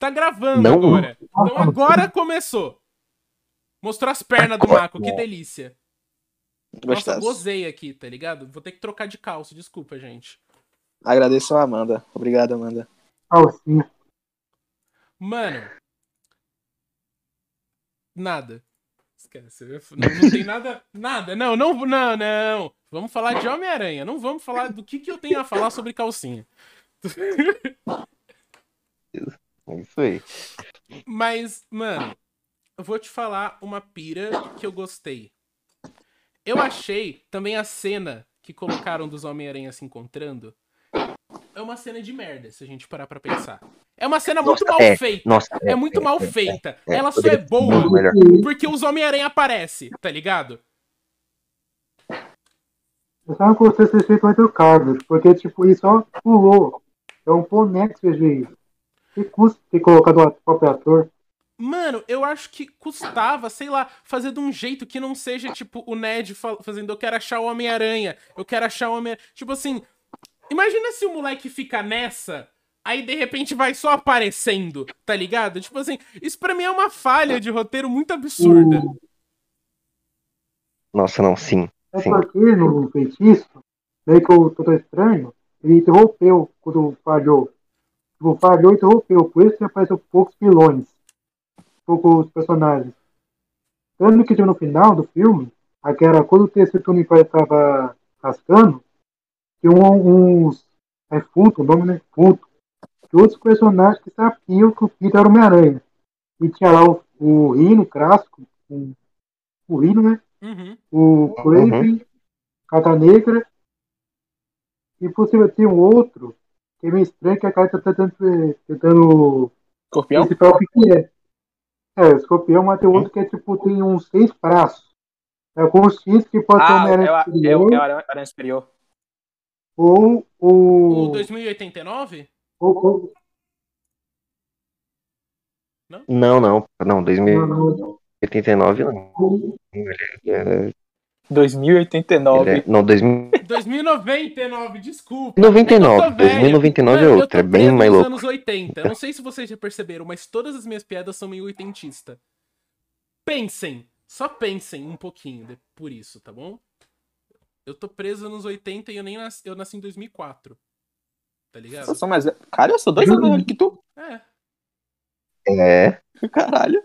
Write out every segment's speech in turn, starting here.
Tá gravando Não. agora. Então agora começou. Mostrou as pernas do Marco, que delícia. Nossa, gozei aqui, tá ligado? Vou ter que trocar de calça, desculpa, gente. Agradeço a Amanda. Obrigado, Amanda. Calcinha. Mano. Nada. Esquece. Não, não tem nada. Nada. Não, não, não, não. Vamos falar de Homem-Aranha. Não vamos falar do que, que eu tenho a falar sobre calcinha. É Isso aí. Mas, mano, eu vou te falar uma pira que eu gostei. Eu achei também a cena que colocaram dos Homem-Aranha se encontrando. É uma cena de merda, se a gente parar pra pensar. É uma cena muito Nossa, mal é, feita. Nossa, É muito mal é, feita. é, Ela só é boa porque os Homem-Aranha aparecem, tá ligado? Eu só não gostei desse efeito mais trocado, porque, tipo, ele só pulou. É um boneco que fez isso. Que custa ter colocado o próprio ator? Mano, eu acho que custava, sei lá, fazer de um jeito que não seja, tipo, o Ned fazendo eu quero achar o Homem-Aranha, eu quero achar o Homem Tipo assim, imagina se o moleque fica nessa, aí de repente vai só aparecendo, tá ligado? Tipo assim, isso pra mim é uma falha de roteiro muito absurda. Nossa, não, sim. É Sim. porque no feitiço, meio que o Doutor Estranho, ele interrompeu quando falhou. Falhou e interrompeu. Por isso que apareceu poucos vilões. Poucos personagens. Tanto que no final do filme, aquela, quando o terceiro turno estava rascando, tinha um- uns. É Funto, o nome né? Funto. De outros personagens que sabiam que o Peter era o Homem-Aranha. E tinha lá o, o Rino, Crasco, o, o Rino, né? Uhum. o Craven, Cata Negra, e possível ter um outro, que é meio estranho, que a cara tá tentando, tentando Escorpião? decifrar o que que é. É, escorpião, mas tem outro que é tipo, tem uns seis braços. É consciente que pode ser Ah, uma é, o- aranha é, o- superior, é o Aranha Superior. ou O o. 2089? ou- ou- Não, não. Não, não, não, 2089 não. ou- É, 2089. ele é- não, 2000 2099, desculpa. 99. Eu tô velho. 2099 é outra, é tô bem preso mais nos louco. anos 80. Eu não sei se vocês já perceberam, mas todas as minhas piadas são meio oitentista. Pensem, só pensem um pouquinho de- por isso, tá bom? Eu tô preso nos 80 e eu nem nasci, eu nasci em 2004. Tá ligado? Eu sou mais. Cara, eu sou dois anos mais que tu. É. É. Caralho.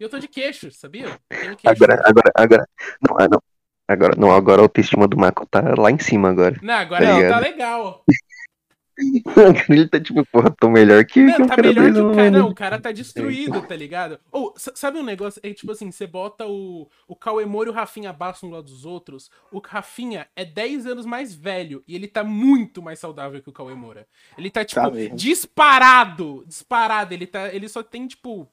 E eu tô de queixo, sabia? Tenho queixo. Agora, agora, agora. Não, ah, não. Agora, não, agora a autoestima do Marco tá lá em cima agora. Não, agora Tá não, tá legal. Ele tá tipo, porra, tô melhor que, Não, o tá cara melhor que o cara. Não, o cara tá destruído, tá ligado? Ou, sa- sabe um negócio? É tipo assim, você bota o, o Cauemoro e o Rafinha abaixo um lado dos outros. O Rafinha é 10 anos mais velho e ele tá muito mais saudável que o Cauemora. Ele tá, tipo, Tá disparado. Disparado. Ele, tá, ele só tem, tipo.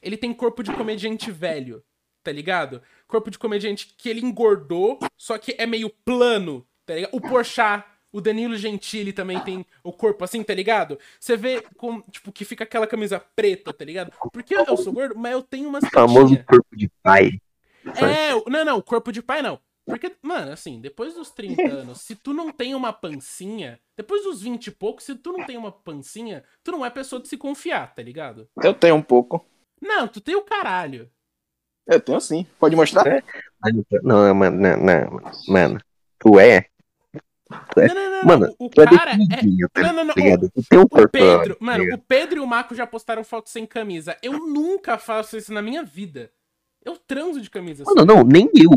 Ele tem corpo de comediante velho, tá ligado? Corpo de comediante que ele engordou, só que é meio plano, tá ligado? O Porchat, o Danilo Gentili também tem o corpo assim, tá ligado? Você vê, com, tipo, que fica aquela camisa preta, tá ligado? Porque eu sou gordo, mas eu tenho umas O famoso corpo de pai. É, não, não, corpo de pai não. Porque, mano, assim, depois dos 30 anos, se tu não tem uma pancinha, depois dos 20 e poucos, se tu não tem uma pancinha, tu não é pessoa de se confiar, tá ligado? Eu tenho um pouco. Não, tu tem o caralho. Eu tenho sim. Pode mostrar? É. Não, não, mano, não, não, mano. Tu é. É. Não, não, não, Mano, não. O, o Tu é cara é. tá Não, não, não. ligado? Tu tem um O corpo. Pedro, tá mano, o Pedro e o Marco já postaram foto sem camisa. Eu nunca faço isso na minha vida. Eu transo de camisa assim. Mano, não, nem eu.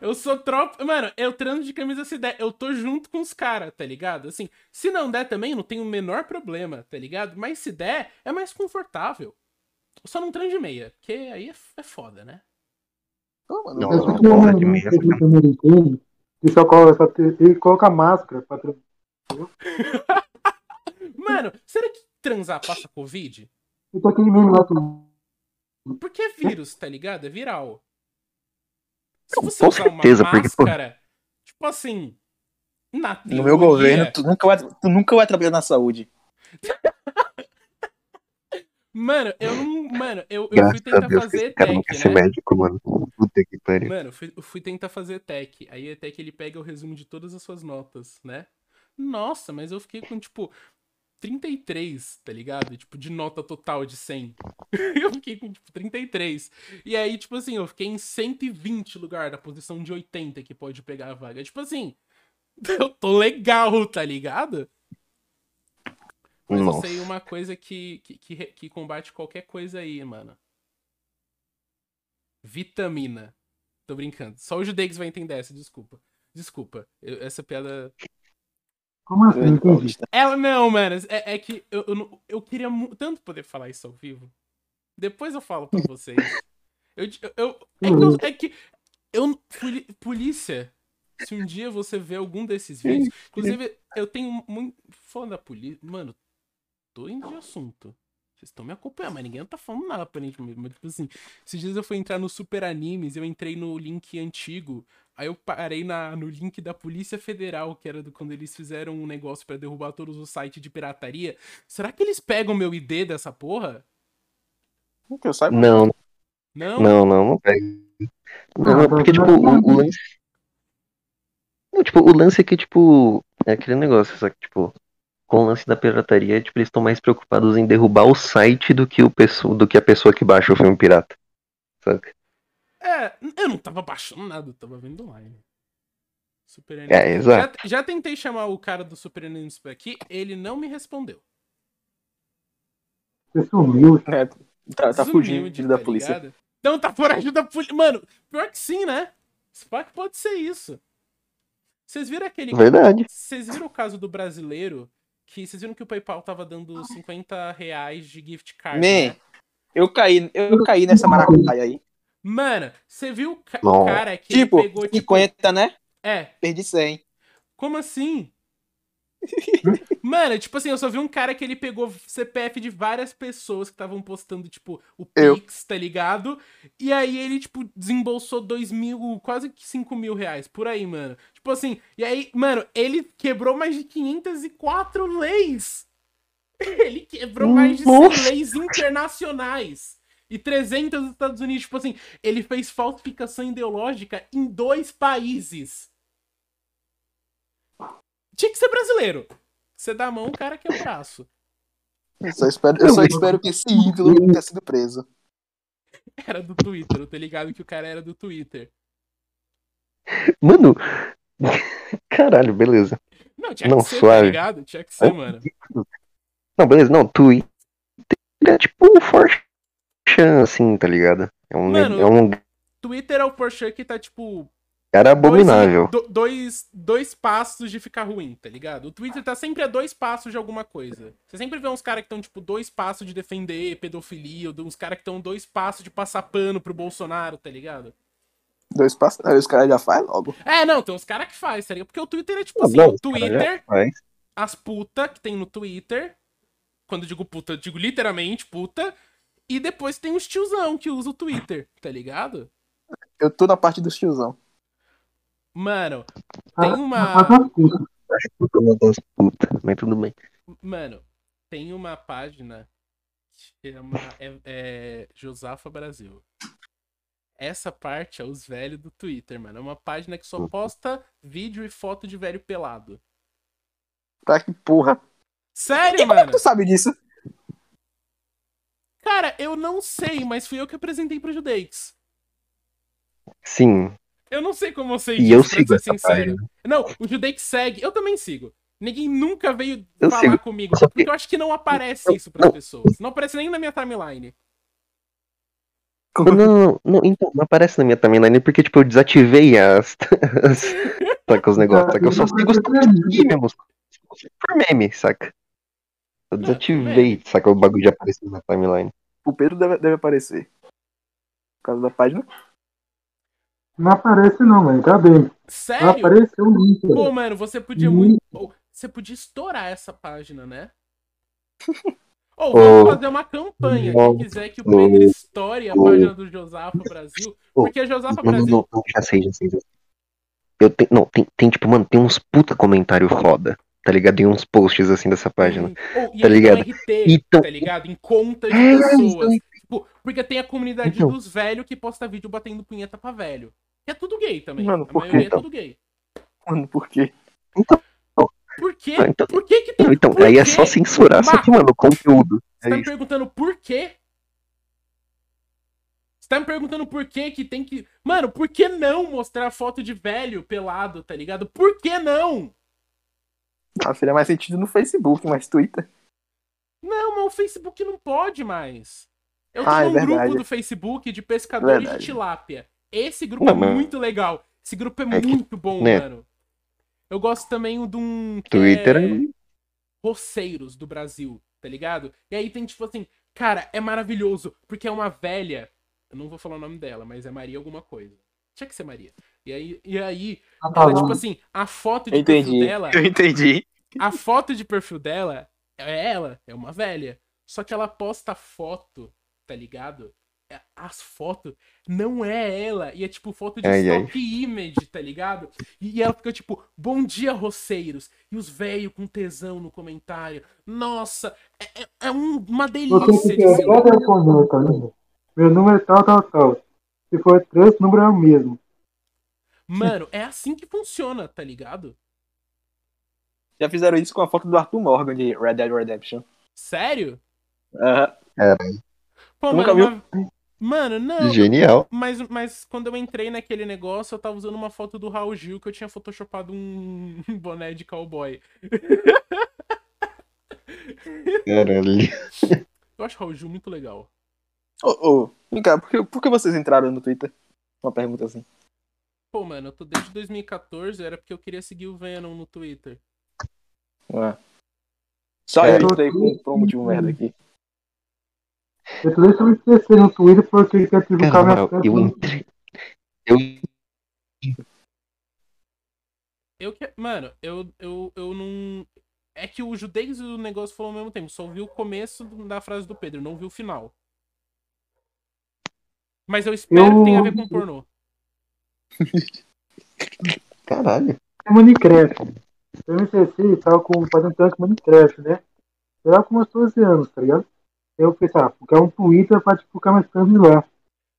Eu sou tropa. Mano, eu transo de camisa se der. Eu tô junto com os caras, tá ligado? Assim, se não der também, não tem o menor problema, tá ligado? Mas se der, é mais confortável. Eu só não transo de meia, porque aí é, é foda, né? Não, mano, Não, Eu eu- sei que porra, não de meia, não e só coloca, ele coloca máscara pra Mano, será que transar passa Covid? E tem aquele meme lá que Porque é vírus, tá ligado? É viral. Se Com você usar certeza, uma porque, pô- máscara, tipo assim, na No meu teoria- governo, tu nunca, vai, tu nunca vai trabalhar na saúde. Mano, eu não. Mano, eu, eu fui tentar Deus que fazer esse cara tech, ser né? médico, mano. Puta que pariu. Mano, eu fui, eu fui tentar fazer tech. Aí a tech ele pega o resumo de todas as suas notas, né? Nossa, mas eu fiquei com, tipo. 33, tá ligado? Tipo, de nota total de 100. eu fiquei com, tipo, 33. E aí, tipo assim, eu fiquei em 120 lugar, da posição de 80 que pode pegar a vaga. Tipo assim, eu tô legal, tá ligado? Mas eu Nossa. sei uma coisa que, que, que, que combate qualquer coisa aí, mano. Vitamina. Tô brincando. Só o Judex vai entender essa, desculpa. Desculpa. Eu- essa piada. Como assim? Ela não, mano. É, é que eu, eu, não- eu queria tanto poder falar isso ao vivo. Depois eu falo pra vocês. Eu, eu, é, que eu, é que eu. Polícia. Se um dia você vê algum desses vídeos. Inclusive, eu tenho muito. Falando da polícia. Mano, tô indo de assunto. Vocês estão me acompanhando, mas ninguém tá falando nada aparentemente. Mas, tipo assim, esses dias eu fui entrar no Super Animes, eu entrei no link antigo. Aí eu parei na, no link da Polícia Federal, que era do, quando eles fizeram um negócio pra derrubar todos os sites de pirataria. Será que eles pegam meu ID dessa porra? Que eu saiba. Não, Não? não, não, não pega. Não, Ah, porque, tipo, o, o lance. Não, tipo, o lance é que, tipo, é aquele negócio, só que, tipo, com o lance da pirataria, tipo, eles estão mais preocupados em derrubar o site do que, o pessoa, do que a pessoa que baixa o filme pirata. Saca? É, eu não tava baixando nada, eu tava vendo online. Super. É, exato. Já, já tentei chamar o cara do Super Animes pra aqui, ele não me respondeu. Você sumiu. É, tá, tá fugindo Desumilde, da tá polícia. ligado? Não, tá foragido da polícia. Mano, pior que sim, né? Fato pode ser isso. Vocês viram aquele. Verdade. Vocês viram o caso do brasileiro? Que vocês viram que o PayPal tava dando 50 reais de gift card. Man. né? Eu caí, eu caí nessa maracutaia aí. Mano, você viu o, ca- o Não. cara que Tipo, pegou, tipo. 50, né? É, Perdi 100. como assim? Mano, tipo assim, eu só vi um cara que ele pegou CPF de várias pessoas que estavam postando, tipo, o Eu. Pix, tá ligado? E aí ele, tipo, desembolsou dois mil, quase que 5 mil reais, por aí, mano. Tipo assim, e aí, mano, ele quebrou mais de 504 leis. Ele quebrou mais de 100 Nossa. leis internacionais. E 300 dos Estados Unidos, tipo assim, ele fez falsificação ideológica em dois países. Tinha que ser brasileiro. Você dá a mão, o cara quer o braço. Eu só espero, eu só espero que esse ídolo não tenha sido preso. Era do Twitter, eu tô ligado que o cara era do Twitter. Mano. Caralho, beleza. Não, tinha Não, que ser, tá suave. ligado? Tinha que ser, mano. Não, beleza, não, Twitter é tipo um Forchan, assim, tá ligado? É um, Mano, é um Twitter é o Porsche que tá, tipo, cara abominável. Dois, do- dois, dois passos de ficar ruim, tá ligado? O Twitter tá sempre a dois passos de alguma coisa. Você sempre vê uns caras que estão, tipo, dois passos de defender pedofilia, ou uns caras que estão dois passos de passar pano pro Bolsonaro, tá ligado? Dois passos. Aí os caras já fazem logo. É, não, tem uns caras que faz, tá ligado? Porque o Twitter é tipo Não, assim, não, o Twitter, as puta que tem no Twitter. Quando eu digo puta, eu digo literalmente puta. E depois tem os tiozão que usa o Twitter, tá ligado? Eu tô na parte dos tiozão. Mano, tem Ah, uma. Faz umas putas. Acho que eu tô uma das putas, mas tudo bem. Mano, tem uma página que chama é, é, Josafa Brasil. Essa parte é os velhos do Twitter, mano. É uma página que só posta vídeo e foto de velho pelado. Tá que porra. Sério, Como é mano? que tu sabe disso? Cara, eu não sei, mas fui eu que apresentei pro Judeix. Sim, Eu não sei como eu sei e eu sigo ser essa sincero. página. Não, o Judeix segue. Eu também sigo. Ninguém nunca veio Eu falar sigo. comigo. Porque eu acho que não aparece isso pras pessoas. Não aparece nem na minha timeline. Não, não, não, não, então, não aparece na minha timeline porque, tipo, eu desativei as. as saca, os negócios, saca? Eu só sigo os aqui mesmo. Por meme, saca? Eu desativei, saca? O bagulho de aparecer na timeline. O Pedro deve, deve aparecer. Por causa da página. Não aparece não, mano. Tá bem. Não Sério? apareceu nunca. Pô, mano, você podia muito. Você podia estourar essa página, né? Ou vamos Ô, fazer uma campanha. Quem quiser que o Pedro estoure a página do Josafa Brasil. Porque a Josafa Brasil. não, não, já sei, já sei, já sei. Eu tenho, não, tem, tem, tipo, mano, tem uns puta comentário foda, tá ligado? Tem uns posts assim dessa página. E tá ligado? RT, Então- tá ligado? Em conta de É, pessoas. isso Tipo, porque tem a comunidade Então. dos velhos que posta vídeo batendo punheta pra velho. Que é tudo gay também. Mano, a por quê, maioria é então? tudo gay. Mano, por quê? Por quê? Ah, então- Por que que tem... Então, por aí é quê? só censurar, só que, mano, o conteúdo. Você É tá me isso. perguntando por quê? Você tá me perguntando por que que tem que... Mano, por que não mostrar foto de velho pelado, tá ligado? Por que não? Ah, faria mais sentido no Facebook, mas Twitter. Não, mas o Facebook não pode mais. Eu Ah, tenho é um verdade. grupo do Facebook de pescadores Verdade. de tilápia. Esse grupo Não, é mas- muito legal. Esse grupo é, É que- muito bom, né? mano. Eu gosto também de um. que Twitter é... é- Roceiros do Brasil, tá ligado? E aí tem tipo assim, cara, é maravilhoso, porque é uma velha. Eu não vou falar o nome dela, mas é Maria alguma coisa. Tinha que ser Maria. E aí, e aí Tá ela, falando. tipo assim, a foto de Eu perfil entendi. dela. Eu entendi. A foto de perfil dela é ela, é uma velha. Só que ela posta foto, tá ligado? É- As fotos não é ela. E é tipo foto de Ai, ai. stock image, tá ligado? E ela fica tipo, bom dia, roceiros. E os velhos com tesão no comentário. Nossa, é, é- é um- uma delícia que de quer se só responder, tá ligado? Meu número é tal, tal, tal. Se for trans, o número é o mesmo. Mano, é assim que funciona, tá ligado? Já fizeram isso com a foto do Arthur Morgan de Red Dead Redemption. Sério? Aham. Pô, Tu mano, nunca viu? uma- Mano, não. Genial. Mas, mas quando eu entrei naquele negócio, eu tava usando uma foto do Raul Gil que eu tinha photoshopado um boné de cowboy. Caralho. Eu acho o Raul Gil muito legal. Ô, ô, vem cá, por que, por que vocês entraram no Twitter? Uma pergunta assim. Pô, mano, eu tô desde 2014, era porque eu queria seguir o Venom no Twitter. Ué. Só É. eu entrei com, por um motivo merda aqui. Eu tô deixando me esquecer no Twitter porque ele quer Cara, divulgar na minha festa. eu entrei. Eu Eu que. Mano, eu, eu, eu não. É que o Judeis e o negócio falou ao mesmo tempo. Só ouvi o começo da frase do Pedro, não vi o final. Mas eu espero Eu- que tenha a ver com pornô. Caralho. É Minecraft. Eu me esqueci, tava com, fazendo tanto Minecraft, né? Eu tava com uns 12 anos, tá ligado? Eu pensei, ah, porque é um Twitter pra divulgar mais coisas lá.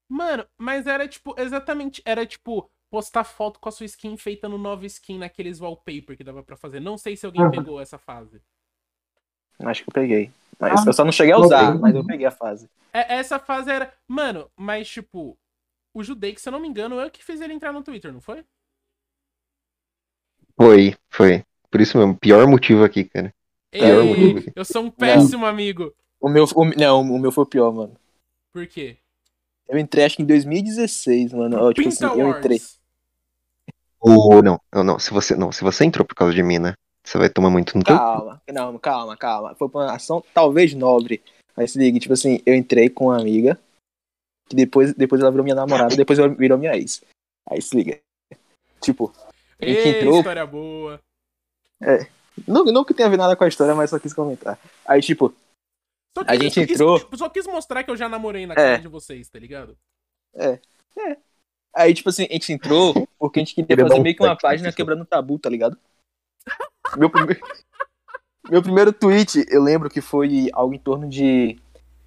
Mano, mas era tipo, exatamente, era tipo, postar foto com a sua skin feita no nova skin naqueles wallpaper que dava pra fazer. Não sei se alguém Aham. pegou essa fase. Acho que eu peguei. Mas Ah, eu só não cheguei a não usar, tem. mas eu peguei a fase. É, essa fase era. Mano, mas tipo, o Judei, que se eu não me engano, eu que fiz ele entrar no Twitter, não foi? Foi, foi. Por isso mesmo, pior motivo aqui, cara. Pior Ei, motivo aqui. eu sou um péssimo amigo. O meu, o, não, o meu foi o pior, mano. Por quê? Eu entrei acho que em 2016, mano. Ó, tipo assim, eu entrei. Ou não, não, não. Se você, não, se você entrou por causa de mim, né? Você vai tomar muito no teu. Calma, não, calma, calma. Foi uma ação talvez nobre. Mas se liga, tipo assim, eu entrei com uma amiga, que depois, depois ela virou minha namorada, depois ela virou minha ex. Aí se liga. Tipo, a gente Ei, entrou. história boa. Não, não que tenha a ver nada com a história, mas só quis comentar. Aí, tipo, A gente entrou- Só, só quis mostrar que eu já namorei na É. cara de vocês, tá ligado? aí, tipo assim, a gente entrou porque a gente queria fazer meio que uma página quebrando tabu, tá ligado? Meu primeiro. Meu primeiro tweet, eu lembro que foi algo em torno de.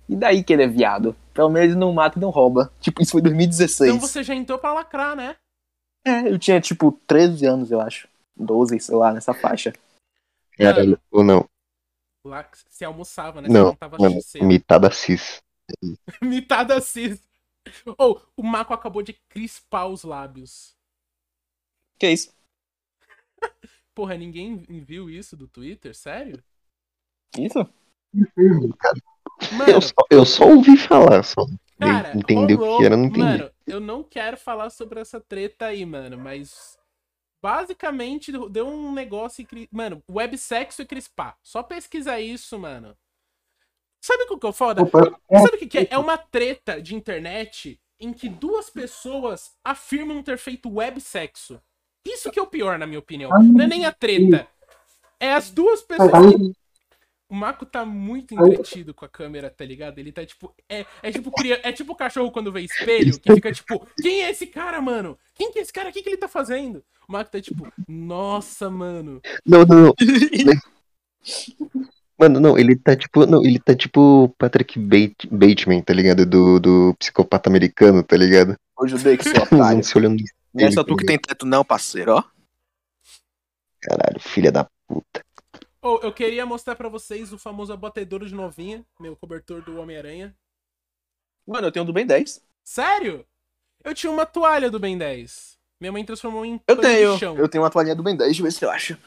E daí que ele é viado? Pelo menos ele não mata e não rouba. Tipo, isso foi em 2016. Então você já entrou pra lacrar, né? É, eu tinha, tipo, 13 anos, eu acho. 12, sei lá, nessa faixa. Caralho, ou não. Lá se almoçava, né? Não, mano, cedo. imitada cis. Mitada cis. Ou, o Marco acabou de crispar os lábios. Que é isso? Porra, ninguém viu isso do Twitter? Sério? Isso? Mano, Eu só, eu só ouvi falar, só. cara, Entender o que era, não entendi. Mano, eu não quero falar sobre essa treta aí, mano, mas basicamente deu um negócio cri... mano, websexo e crispar. Só pesquisar isso, mano. Sabe o que é foda? Opa, Sabe o que, que é? É uma treta de internet em que duas pessoas afirmam ter feito websexo. Isso que é o pior, na minha opinião. Não é nem a treta. É as duas pessoas. aí, O Mako tá muito entretido com a câmera, tá ligado? Ele tá tipo. É, é tipo é tipo o cachorro quando vê espelho, que fica tipo, quem é esse cara, mano? Quem que é esse cara? O que, que ele tá fazendo? O Mako tá tipo, nossa, mano. Não, não, não. Mano, não, ele tá tipo. Não, ele tá tipo Patrick Bate, Bateman, tá ligado? Do, do psicopata americano, tá ligado? Ô, Judei, que otário. homens se olhando Não é tá tu que tem teto não, parceiro, ó. Caralho, filha da puta. Ô, eu queria mostrar pra vocês o famoso abatedouro de novinha, meu cobertor do Homem-Aranha. Mano, eu tenho um do Ben 10. Sério? Eu tinha uma toalha do Ben 10. Minha mãe transformou em Eu pano tenho. de chão. Eu tenho uma toalhinha do Ben 10, deixa eu ver se eu acho.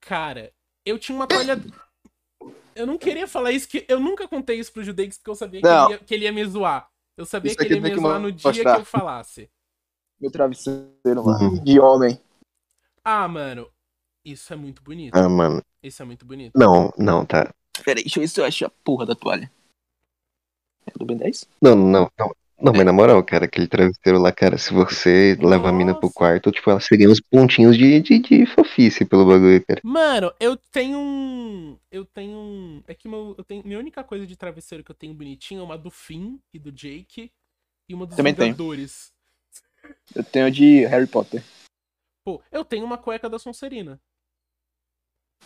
Cara, eu tinha uma toalha. Eu não queria falar isso, que eu nunca contei isso pro Judex, porque eu sabia que ele, ia, que ele ia me zoar. Eu sabia Isso que ele ia me que zoar no dia que mostrar. eu falasse. Meu travesseiro, mano. De homem. Ah, mano, isso é muito bonito. Ah, mano. Isso é muito bonito. Não, não, tá. Pera aí, deixa eu ver se eu acho a porra da toalha. É do Ben 10? Não, não, não. Não, mas na moral, cara, aquele travesseiro lá, cara, se você leva a mina pro Nossa. quarto, tipo, ela você ganha uns pontinhos de, de, de fofice pelo bagulho, cara. Mano, eu tenho um. Eu tenho um. É que meu, eu tenho. Minha única coisa de travesseiro que eu tenho bonitinho é uma do Finn e do Jake. E uma dos Também tenho. Eu tenho de Harry Potter. Pô, eu tenho uma cueca da Sonserina.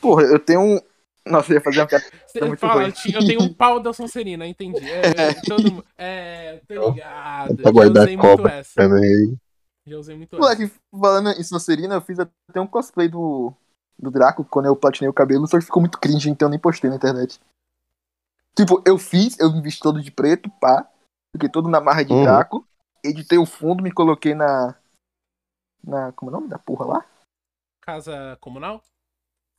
Porra, eu tenho um. Nossa, eu ia fazer uma piada. Você muito fala, ruim. eu eu tenho um pau da Sonserina, entendi. É, eu- todo mundo- é, tô ligado. Guardar usei muito essa. Também. Já usei muito essa. Moleque, falando em Sonserina, eu fiz até um cosplay do, do Draco quando eu platinei o cabelo, só que ficou muito cringe, então eu nem postei na internet. Tipo, eu fiz, eu me vesti todo de preto, pá. Fiquei todo na marra de Uhum. Draco. Editei o fundo, me coloquei na. Na. Como é o nome da porra lá? Casa comunal?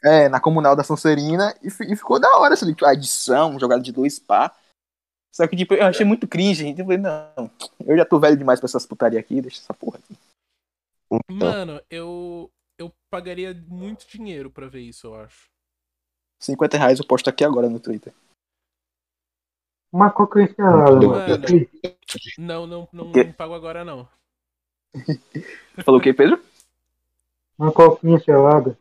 É, na comunal da Sonserina e, e ficou da hora, assim, tipo, a edição, jogada de dois pá. Só que, tipo, eu achei muito cringe, então eu falei, não, eu já tô velho demais pra essas putaria aqui, deixa essa porra aqui. Então, Mano, eu. Eu pagaria muito dinheiro pra ver isso, eu acho. 50 reais eu posto aqui agora no Twitter. Uma coca estrelada, Mano. mano. Não, não, não, não pago agora, não. Falou o que, Pedro? Uma coquinha estrelada.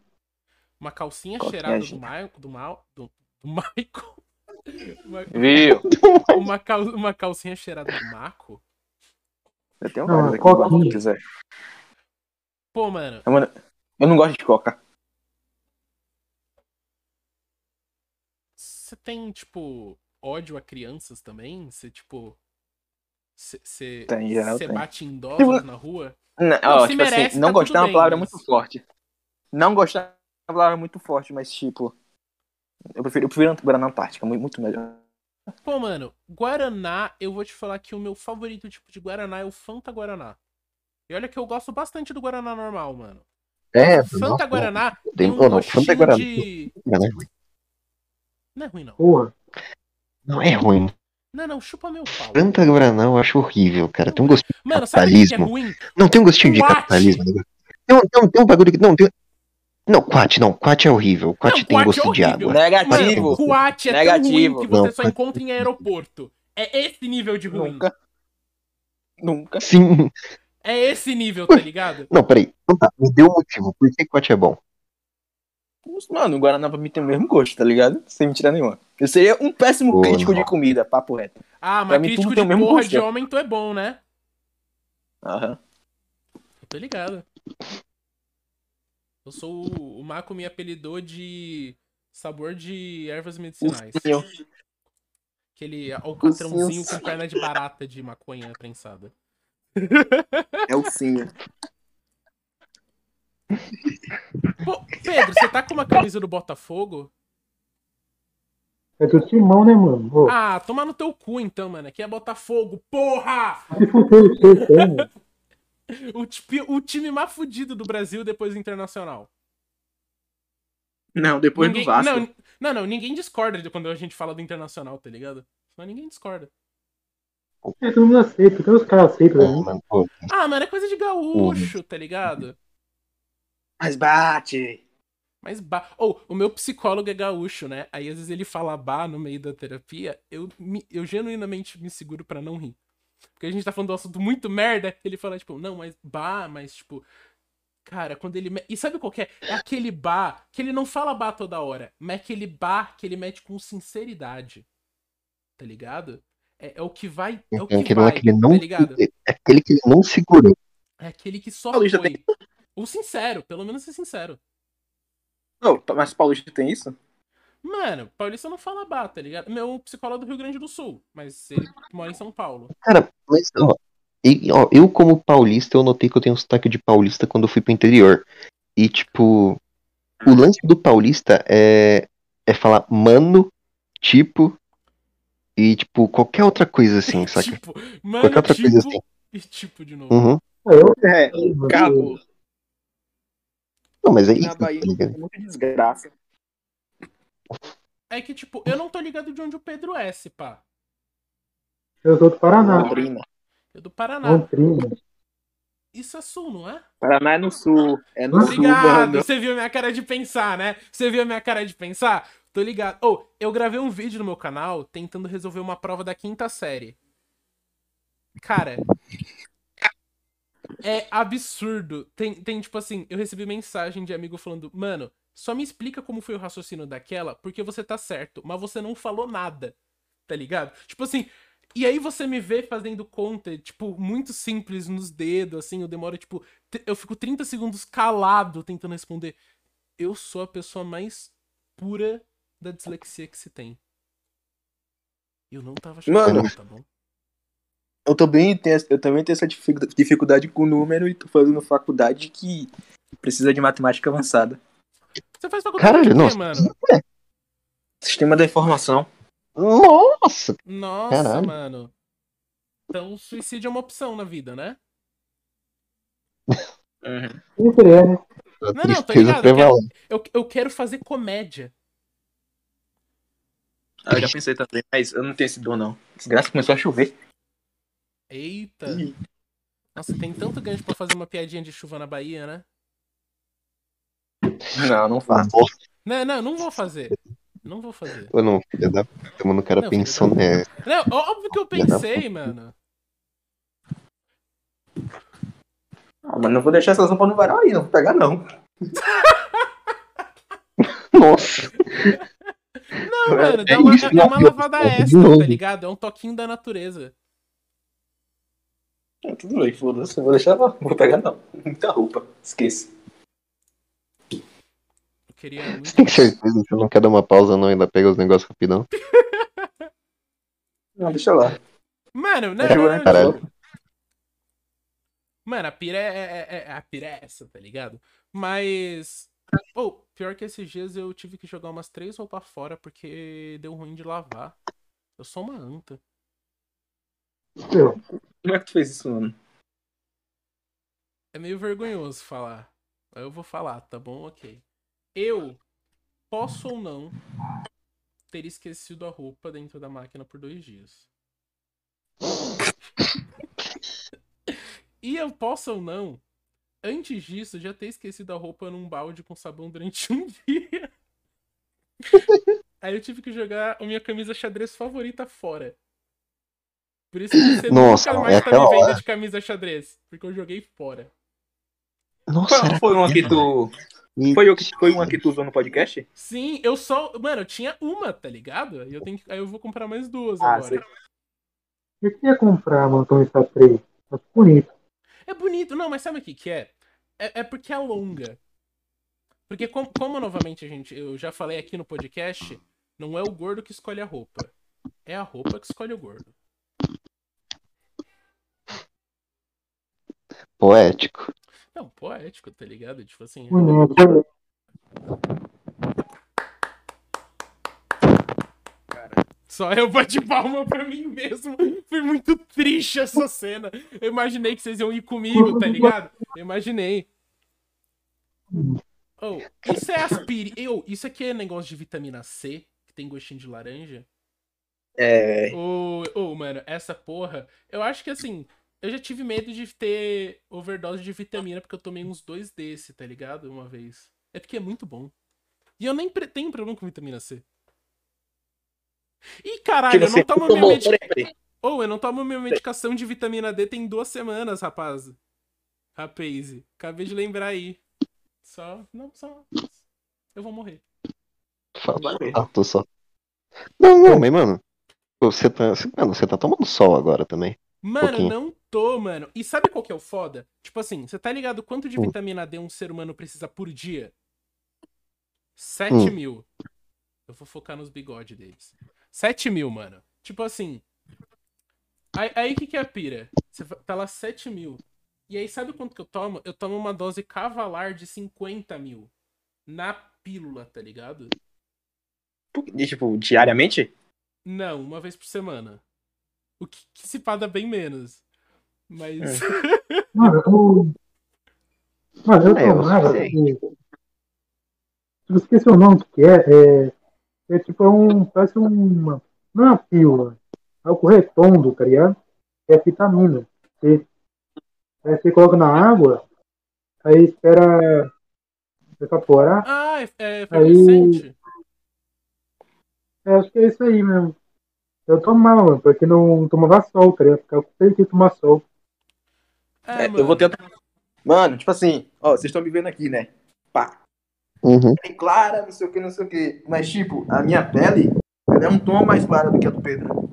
Uma calcinha é, cheirada do? Michael. Do, Mal, do, do Michael. Uma, Viu? uma, cal, uma calcinha cheirada do Marco? Eu tenho Não, vários aqui, igual se quiser. Pô, mano, Eu, mano, eu não gosto de coca. você tem, tipo, ódio a crianças também? Você, tipo. Você bate em idosos Tipo, na rua? Não, ó, tipo merece, assim, não tá gostar é uma palavra mas- muito forte. Não gostar é uma palavra muito forte, mas tipo. Eu prefiro, eu prefiro Guaraná Antártica, muito, melhor. Pô, mano, Guaraná, eu vou te falar que o meu favorito tipo de Guaraná é o Fanta Guaraná. E olha que eu gosto bastante do Guaraná normal, mano. é, Fanta nossa, Guaraná tem- tem um não, Fanta Guaraná. de... Não é ruim. Não é ruim, não. Porra. Não é ruim. Não, não, chupa meu pau. Fanta Guaraná eu acho horrível, cara. Tem um gostinho de Mano, sabe que é capitalismo. ruim? Não, tem um gostinho de capitalismo. né? Tem um, tem um, tem um bagulho que. Não, tem... Não, Quat, não. Quat é horrível. Quat Não, tem Quat é gosto de horrível. água. Negativo. Mano, Coate é Negativo. tão ruim que você Não, só encontra em aeroporto. É esse nível de ruim. Nunca. Nunca. Sim. É esse nível, tá ligado? Não, peraí. Então tá, me deu um motivo. Por que Quat é bom? Mano, o Guaraná pra mim tem o mesmo gosto, tá ligado? Sem mentira nenhuma. Eu seria um péssimo crítico não. de comida, papo reto. Ah, Pra mas mim, crítico tudo de tem o mesmo porra gosto. de homem, tu é bom, né? Aham. Eu tô ligado. Eu sou o, o Mako me apelidou de sabor de ervas medicinais. Eu- Aquele alcatrãozinho Ursinho. com perna de barata de maconha prensada. É o sim. Pô, Pedro, você tá com uma camisa do Botafogo? É do Timão, né, mano? Ô, Ah, toma no teu cu então, mano. Aqui é Botafogo, porra! se fuder, tem, mano. O, o time mais fudido do Brasil depois do Internacional. Não, depois Ninguém- do Vasco. Não, não, não, ninguém discorda de quando a gente fala do Internacional, tá ligado? Só ninguém discorda. É, todo mundo aceita, todos os caras aceitam, né? pô, Ah, mano, é coisa de gaúcho, tá ligado? Mas bate. Mas ba... Ou, o meu psicólogo é gaúcho, né? Aí às vezes ele fala bah no meio da terapia, eu, me- eu genuinamente me seguro pra não rir. Porque a gente tá falando de um assunto muito merda, ele fala, tipo, não, mas bah, mas tipo. Cara, quando ele. me- E sabe qual que é? É aquele bah que ele não fala bah toda hora, mas é aquele bah que ele mete com sinceridade. Tá ligado? É, é o que vai. É o que Então, aquele vai, que ele não. tá ligado? É aquele que ele não segurou. É aquele que só Paulista foi. O sincero, pelo menos ser sincero. Não, mas Paulista tem isso? Mano, Paulista não fala bah, tá ligado? Meu psicólogo é do Rio Grande do Sul, mas ele mora em São Paulo. Cara, mas, ó, eu como paulista, eu notei que eu tenho um sotaque de paulista quando eu fui pro interior. E, tipo, O lance do paulista é, é falar mano, tipo, e tipo, qualquer outra coisa assim, saca? tipo, mano, Qualquer outra tipo, coisa assim. e tipo de novo. Uhum. Eu, É, eu- acabou. Não, mas é isso, tá Bahia ligado? é muita desgraça. É que, tipo, eu não tô ligado de onde o Pedro é, se pá. eu sou do Paraná. Londrina. Eu do Paraná. Londrina. Isso é sul, não é? Paraná é no sul. É no sul, Obrigado. mano. Você viu a minha cara de pensar, né? Você viu a minha cara de pensar? Tô ligado. Oh, eu gravei um vídeo no meu canal tentando resolver uma prova da quinta série. Cara. É absurdo. Tem, tem, tipo assim, eu recebi mensagem de amigo falando, mano, só me explica como foi o raciocínio daquela, porque você tá certo, mas você não falou nada. Tá ligado? Tipo assim, e aí você me vê fazendo conta, tipo, muito simples nos dedos, assim, eu demoro, tipo, eu fico 30 segundos calado tentando responder. Eu sou a pessoa mais pura da dislexia que se tem. Eu não tava achando, Mano. tá bom? Eu também tenho, eu também tenho essa dificu- dificuldade com número e tô fazendo faculdade que precisa de matemática avançada. Você faz faculdade Caralho, de quê, nossa. mano? Sistema da informação. Nossa! Nossa, Caralho. mano. Então, suicídio é uma opção na vida, né? Sempre é, Não, não, tô tristeza ligado. Eu quero, eu, eu quero fazer comédia. Ah, eu já pensei também, mas eu não tenho esse dom, não. Desgraça começou a chover. Eita. Ih. Nossa, tem tanto gancho pra fazer uma piadinha de chuva na Bahia, né? Não, não faço. Não, não, não vou fazer. Não vou fazer. eu não, filha da puta, mano, o cara Não, pensou, filho né? Não, óbvio que eu da pensei, mano. Ah, mas não vou deixar essas roupas no varal aí, não vou pegar, não. Nossa! Não, mano, dá É uma, isso, é uma não, lavada eu- extra, tá ligado? É um toquinho da natureza. Ah, tudo bem, foda-se, vou deixar lá. Não vou pegar, não. Muita roupa, esqueça. Queria muito. Você tem certeza que você não quer dar uma pausa não e ainda pega os negócios rapidão? Não, deixa lá. Mano, não, É, não, não, caralho. Mano, a pira é, é- é- a pira é essa, tá ligado? Mas. Pô, pior que esses dias eu tive que jogar umas três roupas fora porque deu ruim de lavar. Eu sou uma anta. Eu, Como é que tu fez isso, mano? É meio vergonhoso falar. Mas eu vou falar, tá bom? Ok. Eu posso ou não ter esquecido a roupa dentro da máquina por dois dias. e eu posso ou não, antes disso, já ter esquecido a roupa num balde com sabão durante um dia. Aí eu tive que jogar a minha camisa xadrez favorita fora. Por isso que você Nossa, nunca mais é tá me vendo hora. de camisa xadrez. Porque eu joguei fora. Nossa, Qual era... foi uma que tu. Foi, o que, foi uma que tu usou no podcast? Sim, eu só. Mano, eu tinha uma, tá ligado? Aí eu, tenho que... Aí eu vou comprar mais duas Ah, agora. sei. eu queria comprar uma Tony Star 3. Mas bonito. É bonito, não, mas sabe o que, que é? é? É porque é longa. Porque, com- como, novamente a gente. Eu já falei aqui no podcast, não é o gordo que escolhe a roupa. É a roupa que escolhe o gordo. poético. Não, poético, tá ligado? Tipo assim. Bonito. Só eu bati palma pra mim mesmo. Foi muito triste essa cena. Eu imaginei que vocês iam ir comigo, tá ligado? Eu imaginei. Oh, isso é aspire. Eu, isso aqui é negócio de vitamina C, que tem gostinho de laranja. É. Ô, ô, mano, essa porra. Eu acho que assim, eu já tive medo de ter overdose de vitamina, porque eu tomei uns dois desse, tá ligado? Uma vez. É porque é muito bom. E eu nem pre- tenho problema com vitamina C. Ih, caralho, eu não tomo minha medicação. Ou eu não tomo minha medicação de vitamina D tem duas semanas, rapaz. Rapaz, acabei de lembrar aí. Só. Não, só. Eu vou morrer. Vai. fato só. Não, não, mas mano. Você tá. Mano, você tá tomando sol agora também. Mano, pouquinho. não tô, mano. E sabe qual que é o foda? Tipo assim, você tá ligado quanto de Hum. vitamina D um ser humano precisa por dia? 7 Hum. mil. Eu vou focar nos bigodes deles. 7 mil, mano. Tipo assim. Aí, aí que que é a pira? Você tá lá 7 mil. E aí, sabe quanto que eu tomo? Eu tomo uma dose cavalar de 50 mil. Na pílula, tá ligado? E, tipo, diariamente? Não, uma vez por semana. O que, que se paga bem menos. Mas. Mano, eu. Mano, eu É, eu tomava. tipo, Eu esqueci o nome que é. É, é tipo, é um. Parece uma. Não é uma pílula. É algo redondo, tá ligado? É vitamina. Você, aí você coloca na água, aí espera evaporar. ah, é, é efervescente? É, acho que é isso aí mesmo. Eu tomava, mano, porque não tomava sol, tá ligado? Ficava com de tomar sol. É, É, eu vou tentar. Mano, tipo assim, ó, vocês estão me vendo aqui, né? Pá. Uhum. Pele clara, não sei o que, não sei o que. Mas, tipo, a minha pele, ela é um tom mais clara do que a do Pedro.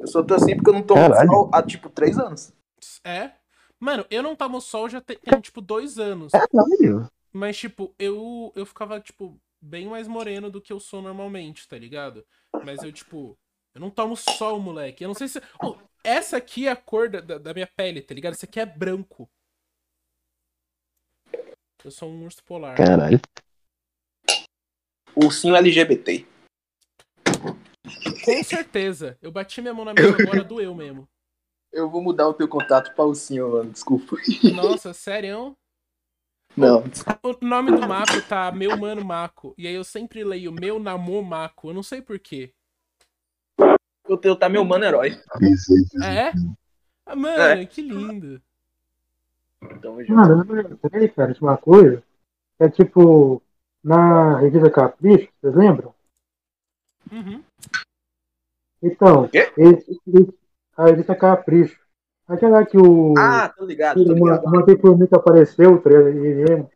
Eu só tô assim porque eu não tomo Caralho. sol há, tipo, três anos. É? Mano, eu não tomo sol já tem, tem, tipo, dois anos. Caralho. Mas, tipo, eu, eu ficava, tipo, bem mais moreno do que eu sou normalmente, tá ligado? Mas eu, tipo, eu não tomo sol, moleque. Eu não sei se. Oh, essa aqui é a cor da, da, minha pele, tá ligado? Esse aqui é branco. Eu sou um urso polar. Caralho. Ursinho LGBT. Com certeza. Eu bati minha mão na mesa agora, doeu mesmo. Eu vou mudar o teu contato pra ursinho, mano. Desculpa. Nossa, sério? Não, O nome do Mako tá Meu Mano Mako. E aí eu sempre leio Meu Namor Mako. Eu não sei porquê. O teu tá meu mano herói. É? Ah, Mano, É. que lindo. Tamo junto. Mano, eu lembrei, cara, de uma coisa. É tipo, na revista Capricho, vocês lembram? Uhum. Então, esse, esse- a revista Capricho. Aquela que o. Ah, tô ligado, tô ligado. uma formiga apareceu, tá ligado? E- e-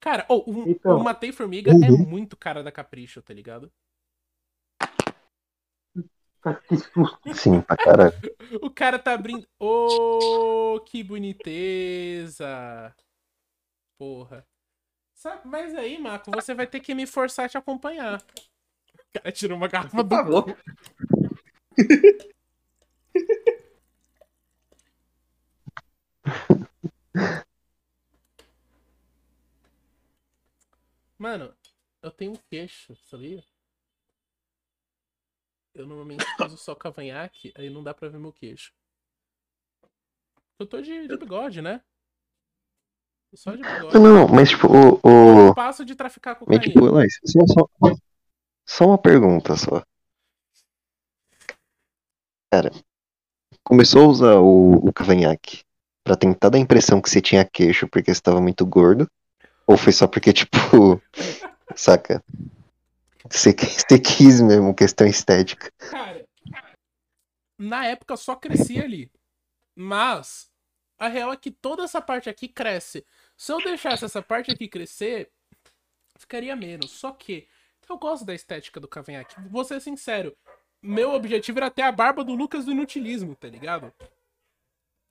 Cara, oh, o, Então. o Matei Formiga é muito cara da Capricho, tá ligado? Que susto. Sim, pra caralho. O cara tá abrindo. Ô, que boniteza! Porra. Sabe, mas aí, Mako, você vai ter que me forçar a te acompanhar. O cara tirou uma garrafa do. favor. Mano, eu tenho um queixo, sabia? Eu normalmente uso só cavanhaque, aí não dá pra ver meu queixo. Eu tô de, de bigode, né? Tô Só de bigode. Não, não, mas tipo, o. Eu o... passo de traficar Mas cocaína. tipo, só, só, só uma pergunta só. Cara, começou a usar o, o cavanhaque pra tentar dar a impressão que você tinha queixo porque você tava muito gordo? Ou foi só porque, tipo, saca? Você, qui- você quis mesmo, questão estética. Cara, na época só crescia ali. Mas a real é que toda essa parte aqui cresce. Se eu deixasse essa parte aqui crescer, ficaria menos. Só que eu gosto da estética do cavanhaque. Vou ser sincero. Meu objetivo era ter a barba do Lucas do Inutilismo, tá ligado?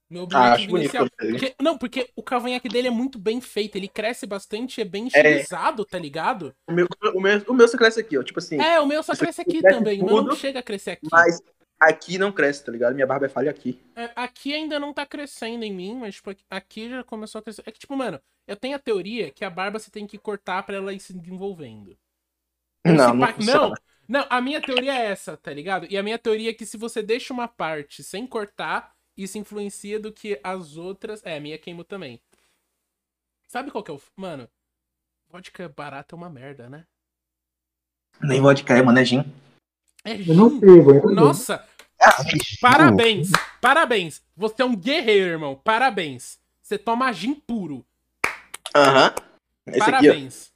Meu Ah, objetivo bonito. inicial. Porque- não, porque o cavanhaque dele é muito bem feito. Ele cresce bastante, é bem estilizado, tá ligado? O meu, o meu, o meu só cresce aqui, ó. Tipo assim, É, o meu só cresce aqui cresce também. O meu não tudo, chega a crescer aqui. mas aqui não cresce, tá ligado? Minha barba é falha aqui. É, aqui ainda não tá crescendo em mim, mas tipo, aqui- já começou a crescer. É que, tipo, mano, eu tenho a teoria que a barba você tem que cortar pra ela ir se desenvolvendo. Ou Não, não pa- não, não, a minha teoria é essa, tá ligado? E a minha teoria é que se você deixa uma parte sem cortar, isso influencia do que as outras. É, a minha queimou também. Sabe qual que é o. Mano, vodka barata é uma merda, né? Nem vodka é, mano, é gin. É Eu não gin. pego, hein? Nossa, Parabéns, parabéns. Você é um guerreiro, irmão. Parabéns. Você toma gin puro. Aham. Aqui, ó. parabéns.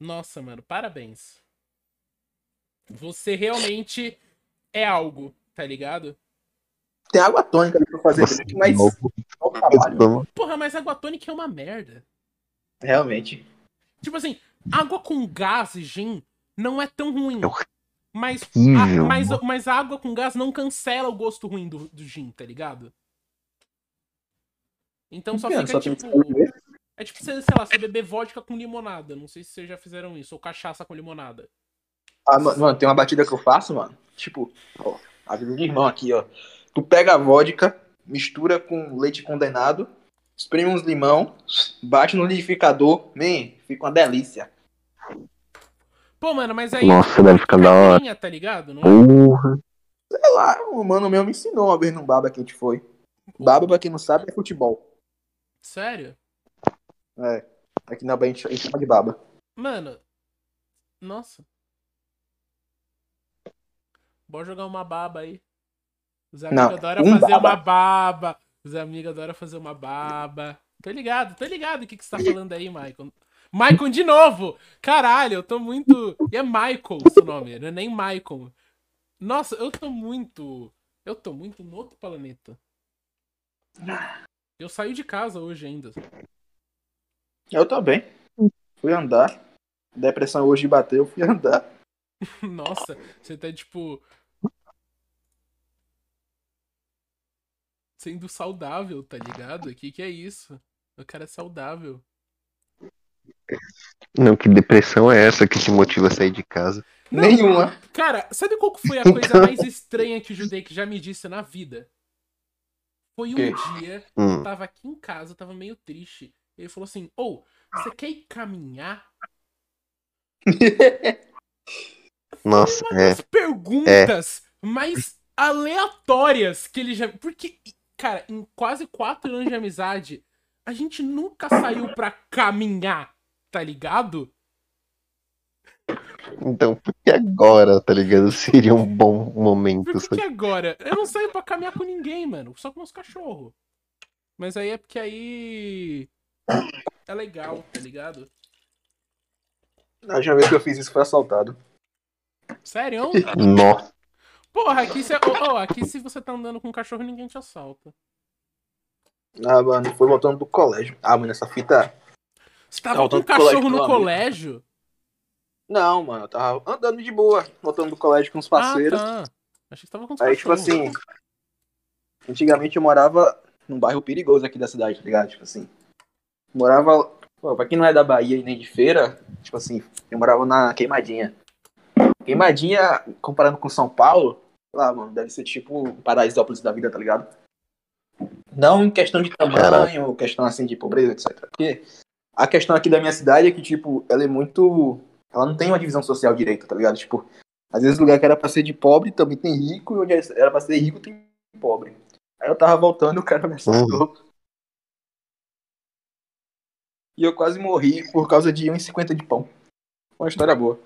Nossa, mano, parabéns. Você realmente é algo, tá ligado? Tem água tônica ali pra fazer Você drink, mas o trabalho. Porra, mas água tônica é uma merda. Realmente. Tipo assim, água com gás e gin não é tão ruim. É Mas, a, mas, mas a água com gás não cancela o gosto ruim do, do gin, tá ligado? Então só fica só tem tipo. É tipo, você, sei lá, você beber vodka com limonada. Não sei se vocês já fizeram isso. Ou cachaça com limonada. Ah, ma- mano, tem uma batida que eu faço, mano. Tipo, ó, a vida de irmão aqui, ó. Tu pega a vodka, mistura com leite condenado, espreme uns limão, bate no liquidificador, man, fica uma delícia. Pô, mano, mas aí. Nossa, deve ficar da hora. tá ligado? Não é? Porra. Sei lá, o mano meu me ensinou uma vez num baba que a gente foi. Baba, pra quem não sabe, é futebol. Sério? É. Aqui na Bahia a gente chama de baba. Mano. Nossa. Bora jogar uma baba aí. Os amigos Não, adoram um fazer baba. uma baba. Os amigos adoram fazer uma baba. Tô ligado, tô ligado o que, que você tá falando aí, Michael. Michael de novo! Caralho, eu tô muito. E é Michael o seu nome, não é nem Michael. Nossa, eu tô muito. Eu tô muito no outro planeta. Eu saí de casa hoje ainda. Eu também. Fui andar. Depressão hoje bateu, fui andar. Nossa, você tá tipo. Sendo saudável, tá ligado? O que, que é isso? O cara é saudável. Não, que depressão é essa que te motiva a sair de casa? Não. Nenhuma. Cara, sabe qual que foi a coisa mais estranha que o Judei já me disse na vida? Foi um quê? dia, Hum. eu tava aqui em casa, eu tava meio triste. Ele falou assim: Ô, você quer ir caminhar? Nossa, é. perguntas mais aleatórias que ele já. Porque, cara, em quase quatro anos de amizade, a gente nunca saiu pra caminhar, tá ligado? Então, por que agora, tá ligado? Seria um bom momento. Por que, que agora? Eu não saio pra caminhar com ninguém, mano. Só com meus cachorros. Mas aí é porque aí. É legal, tá ligado? A última vez que eu fiz isso foi assaltado. Sério? Nossa, Porra, aqui se, ô, aqui se você tá andando com um cachorro, ninguém te assalta. Ah, mano, foi voltando do colégio. Ah, mano, essa fita. Você tava Não, com um colégio cachorro com no colégio? Não, mano, eu tava andando de boa, voltando do colégio com os parceiros. Ah, tá. Achei que tava com os Aí, tipo assim. Antigamente eu morava num bairro perigoso aqui da cidade, tá ligado? Tipo assim. Morava. Pô, pra quem não é da Bahia e nem de feira, tipo assim, eu morava na Queimadinha. Queimadinha, comparando com São Paulo, lá, mano, deve ser tipo Paraisópolis da vida, tá ligado? Não em questão de tamanho, questão assim de pobreza, etc. Porque a questão aqui da minha cidade é que, tipo, ela é muito. Ela não tem uma divisão social direita, tá ligado? Tipo, às vezes o lugar que era pra ser de pobre também tem rico, e onde era pra ser rico tem pobre. Aí eu tava voltando, o cara me assaltou. E eu quase morri por causa de 1,50 de pão. Uma história boa.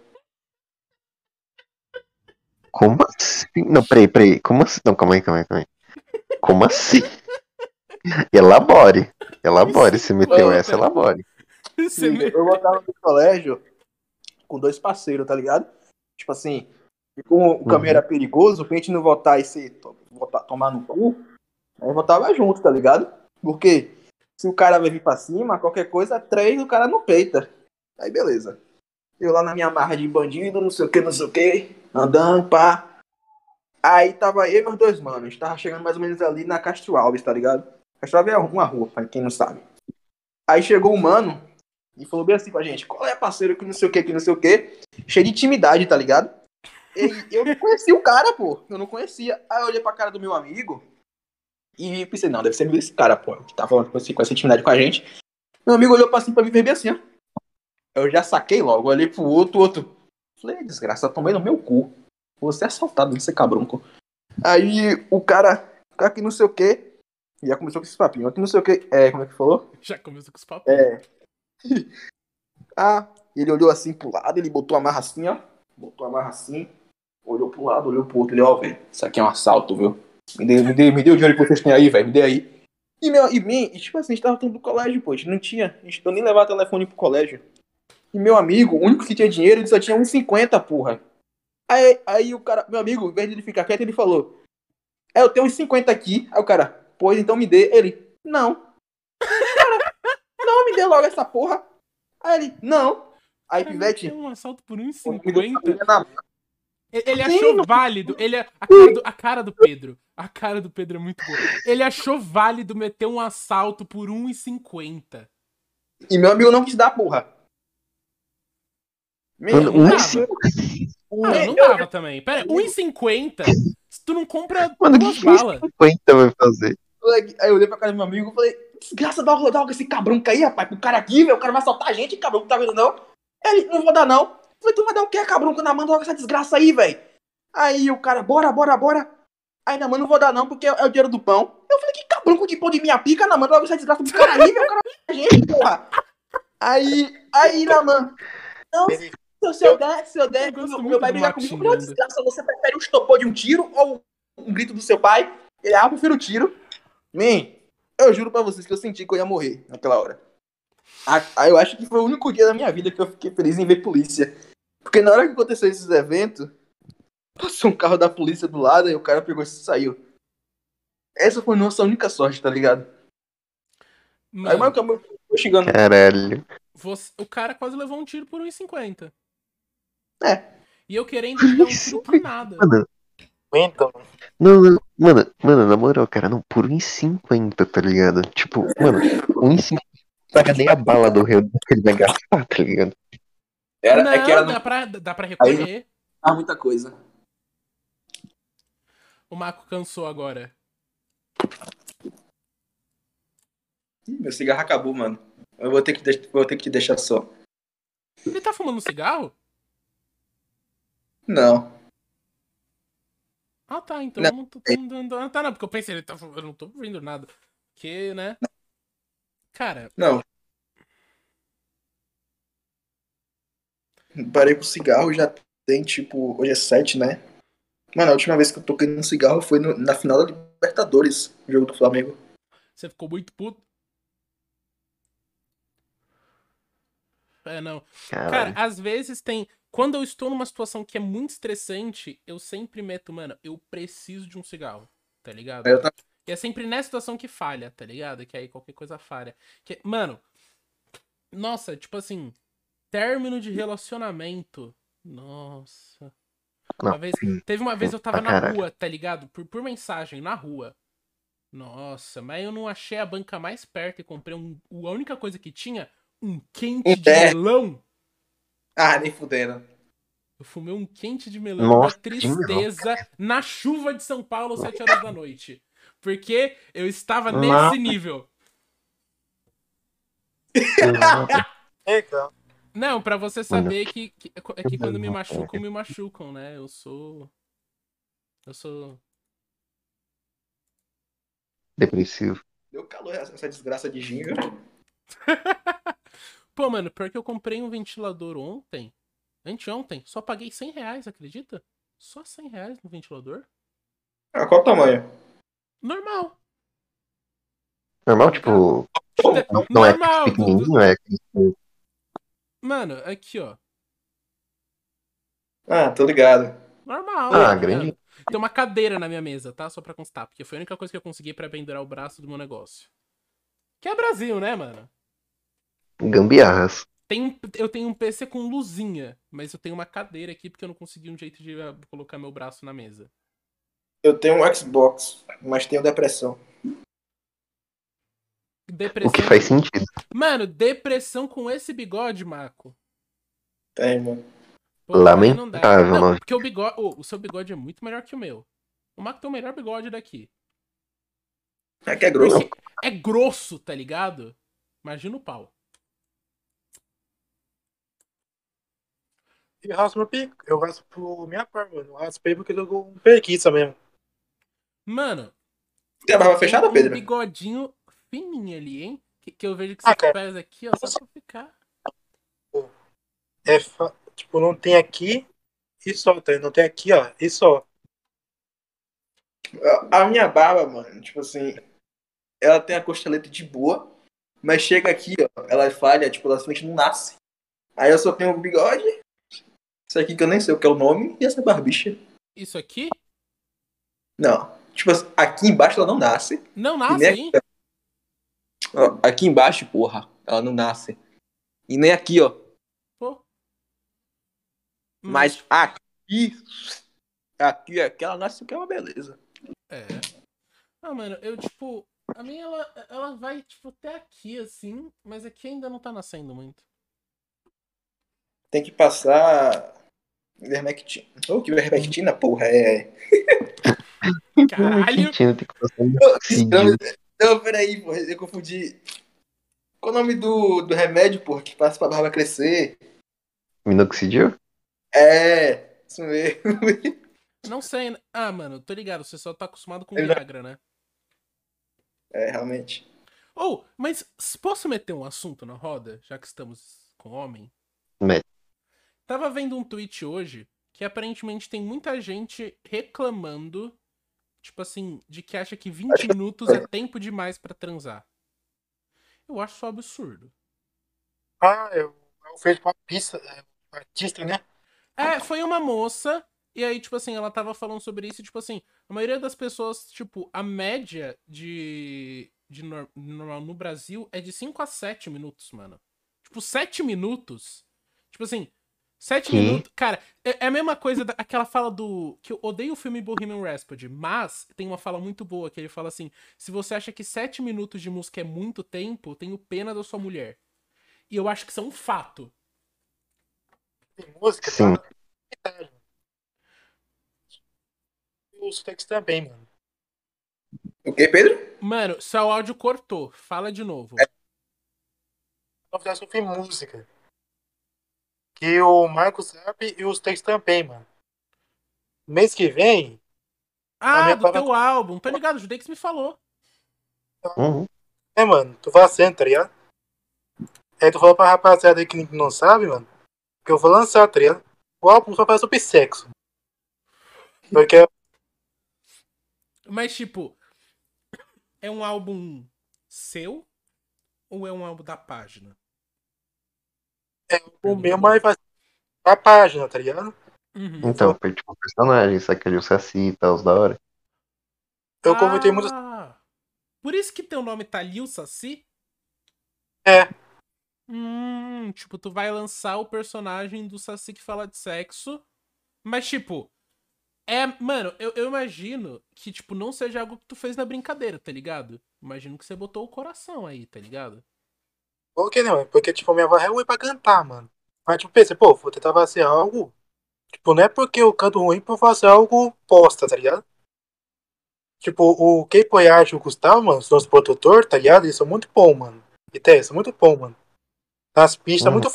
como assim? Não, peraí, peraí. Como assim? Não, calma aí, calma aí, calma aí. Como assim? Elabore. Elabore. Se meteu essa, elabore. Eu voltava do colégio com dois parceiros, tá ligado? Tipo assim, e como o caminho Uhum. era perigoso, pra gente não voltar e se voltar- tomar no cu, aí voltava junto, tá ligado? Porque se o cara vai vir pra cima, qualquer coisa, três, o cara não peita. Aí beleza. Eu lá na minha marra de bandido, não sei o que, não sei o que, andando, pá. Aí tava eu e meus dois manos. Tava chegando mais ou menos ali na Castro Alves, tá ligado? Castro Alves é uma rua, pra quem não sabe. Aí chegou o mano e falou bem assim com a gente: qual é, parceiro, que não sei o que, que não sei o que. Cheio de intimidade, tá ligado? E eu não conhecia o cara, pô. Eu não conhecia. Aí eu olhei pra cara do meu amigo e pensei: não, deve ser esse cara, pô, que tá falando com, essa intimidade com a gente. Meu amigo olhou pra cima pra mim bem assim, ó. Eu já saquei logo, olhei pro outro, outro. Falei, desgraça, tomei no meu cu. Você é assaltado, você cabrunco. Aí o cara, cara que não sei o que, já começou com esse papinho. Aqui não sei o que, é, como é que falou? Já começou com os papos. É. ah, ele olhou assim pro lado, ele botou a marra assim, ó. Botou a marra assim, olhou pro lado, olhou pro outro. Ele, ó, velho, isso aqui é um assalto, viu? Me dê, me dê, me dê o dinheiro que vocês têm aí, velho, me dê aí. E, meu, e mim, e, tipo assim, a gente tava tudo do colégio, pô, a gente não tinha, a gente não nem levava telefone pro colégio. E meu amigo, o único que tinha dinheiro, ele só tinha 1,50, porra. Aí, aí o cara, meu amigo, em vez de ele ficar quieto, ele falou: É, eu tenho uns 50 aqui. Aí o cara, pois então me dê. Ele, não. Cara, não, me dê logo essa porra. Aí ele, não. Aí, Cara, Pivete, meteu um assalto por 1,50. família na- Ele achou válido. Ele, a, cara do, a cara do Pedro. A cara do Pedro é muito boa. Ele achou válido meter um assalto por 1,50. E meu amigo não quis dar, porra. Meu, Mano, não um dava. e cinco- Ah, não dava também. Pera, 1,50? Se tu não compra Mano, duas o que que balas. 50 vai fazer? Aí eu olhei pra cara do meu amigo e falei, desgraça, dá dá logo esse cabrão aí, rapaz, pro cara aqui, velho, o cara vai assaltar a gente, cabrão, tá vendo não? Ele, não vou dar não. Eu falei, tu vai dar o quê, cabrão? Quando a manda logo essa desgraça aí, velho. Aí o cara, bora, bora, bora. Aí na mano, não vou dar não, porque é o dinheiro do pão. Eu falei, que cabrão com de pão de minha pica, na mano, logo essa desgraça do cara aí, meu cara, gente, porra. Aí, aí, na mano. Não, se eu, eu der, se eu der, Eu meu, meu pai brigar comigo, meu xingando. desgraça, você prefere um estopor de um tiro ou um grito do seu pai? Ele, ah, eu prefiro o tiro. Man, eu juro pra vocês que eu senti que eu ia morrer naquela hora. Ah, eu acho que foi o único dia da minha vida que eu fiquei feliz em ver polícia. Porque na hora que aconteceu esses eventos, passou um carro da polícia do lado e o cara pegou e saiu. Essa foi nossa única sorte, tá ligado? Aí Mano, mas acabou foi xingando. Caralho. você- o cara quase levou um tiro por 1,50. É. E eu querendo dar um nada. Mano, Então, não, não, mano, mano, na moral, cara, não, por 1,50, tá ligado? Tipo, mano, 1,50 paga nem a bala do Rio que ele vai gastar, tá ligado? Era, não, é que era dá, pra, dá pra recolher. não muita coisa. O Marco cansou agora. Ih, meu cigarro acabou, mano. Eu vou ter que, vou ter que te deixar só. Ele tá fumando um cigarro? Não. Ah, tá. Então Não. eu não tô. Não, não, não, tá, não, porque eu pensei, ele tá. Eu não tô ouvindo nada. Porque, né? Cara, Não. Parei com o cigarro, já tem tipo. Hoje é 7, né? Mano, a última vez que eu toquei num cigarro foi no- na final da Libertadores, jogo do Flamengo. você ficou muito puto. É, não. Cara, Caralho. às vezes tem. Quando eu estou numa situação que é muito estressante, eu sempre meto, mano, eu preciso de um cigarro, tá ligado? Eu tava- E é sempre nessa situação que falha, tá ligado? Que aí qualquer coisa falha. Que, mano, nossa, tipo assim, término de relacionamento. Nossa. Não, Uma vez, sim, teve uma vez eu tava na caralho. rua, tá ligado? Por, por mensagem, na rua. Nossa, mas eu não achei a banca mais perto e comprei um, a única coisa que tinha, um quente de É. melão. Ah, nem fudendo. Eu fumei um quente de melão Nossa, da tristeza na chuva de São Paulo, 7 horas da noite. Porque eu estava nesse Nossa. nível. é, cara. Não, pra você saber que, que, é que quando me machucam, me machucam, né? Eu sou. Eu sou. Depressivo. Deu calor essa essa desgraça de ginga. Pô, mano, pior que eu comprei um ventilador ontem. Anteontem. Só paguei 100 reais, acredita? Só 100 reais no ventilador? Ah, qual o tamanho? Normal. Normal, tipo, não é Normal. do- do- pequenininho, é Mano, aqui, ó. Ah, tô ligado. Normal. Ah, tá grande. Tem uma cadeira na minha mesa, tá? Só pra constar. Porque foi a única coisa que eu consegui pra pendurar o braço do meu negócio. Que é Brasil, né, mano? Gambiarras. Tem eu tenho um PC com luzinha, mas eu tenho uma cadeira aqui porque eu não consegui um jeito de ah, colocar meu braço na mesa. Eu tenho um Xbox, mas tenho depressão. O Depressão. que faz sentido. Mano, depressão com esse bigode, Marco. Tem, mano. Pô, não. Lamentável, Não, mano. porque o bigode. ô, o seu bigode é muito melhor que o meu. O Marco tem o melhor bigode daqui. É que é grosso. Porque é grosso, tá ligado? Imagina o pau. E raspo meu pico. Eu raspo minha parte, mano. Eu raspei porque eu tô com preguiça mesmo. Mano, Tem a barba fechada, um Pedro? bigodinho fininho ali, hein? Que, que eu vejo que Ah, você cara. pesa aqui, ó, só pra ficar. É, tipo, não tem aqui e só, tá? Não tem aqui, ó, e só. A a minha barba, mano, tipo assim, ela tem a costeleta de boa, mas chega aqui, ó, ela falha, tipo, ela simplesmente não nasce. Aí eu só tenho o bigode, isso aqui que eu nem sei o que é o nome, e essa barbicha. Isso aqui Não, tipo aqui embaixo ela não nasce. não nasce, nem hein? aqui, aqui embaixo, porra, ela não nasce. E nem aqui, ó. Pô. Mas aqui, aqui, aqui ela nasce, que é uma beleza. É. Ah, mano, eu, tipo. A minha, ela, ela vai, tipo, até aqui, assim, mas aqui ainda não tá nascendo muito. Tem que passar. Ivermectina. Ô, que ivermectina, porra, é. Caralho! Tinha tem que passar Não, não, peraí, porra, eu confundi. Qual o nome do, do remédio, porra, que passa pra barba crescer? Minoxidil? É, isso mesmo. Não sei. né? Ah, mano, tô ligado. Você só tá acostumado com Viagra, né? É, realmente. Ou, mas s- posso meter um assunto na roda, já que estamos com homem? Mete. Tava vendo um tweet hoje que aparentemente tem muita gente reclamando, tipo assim, de que acha que 20 Acho que- minutos é tempo demais pra transar. Eu acho isso absurdo. Ah, eu, eu fiz uma pista, artista, né? É, foi uma moça, e aí, tipo assim, ela tava falando sobre isso, e, tipo assim, a maioria das pessoas, tipo, a média de, de nor- normal no Brasil é de 5 a 7 minutos, mano. Tipo, 7 minutos. Tipo assim, 7 Que? minutos. Cara, é, é a mesma coisa daquela fala do. Que eu odeio o filme Bohemian Rhapsody, mas tem uma fala muito boa que ele fala assim: se você acha que 7 minutos de música é muito tempo, tenho pena da sua mulher. E eu acho que isso é um fato. Tem música, Sim. tá? E os textos também, mano. O que, Pedro? Mano, seu áudio cortou. Fala de novo. Vamos falar sobre música. Que o Marcos sabe e os textos também, mano. Mês que vem, Ah, do teu álbum. Tô ligado, o Judex me falou. Uhum. é, mano, tu fazendo, tá ligado? Aí tu falou pra rapaziada aí que não sabe, mano, que eu vou lançar, tá ligado? O álbum só fala sobre sexo. Porque Mas, tipo, é um álbum seu ou é um álbum da página? O meu mais vai a página, tá ligado? Uhum. Então, foi tipo um personagem, saca de o Saci e tal, os da hora. Eu comentei muito. Ah, Por isso que teu nome tá Lil Saci? É. Hum, tipo, tu vai lançar o personagem do Saci que fala de sexo. Mas, tipo, é. Mano, eu, eu imagino que, tipo, não seja algo que tu fez na brincadeira, tá ligado? Imagino que você botou o coração aí, tá ligado? Por que não? Porque, tipo, minha voz é ruim pra cantar, mano. Mas, tipo, pensei, pô, vou tentar fazer algo. Tipo, não é porque eu canto ruim pra fazer algo posta, tá ligado? Tipo, o Kei Poyage e o Gustavo, mano, os nossos produtores, tá ligado? Eles são muito bons, mano. E tem, são muito bons, mano. Nas pistas, Uhum. muito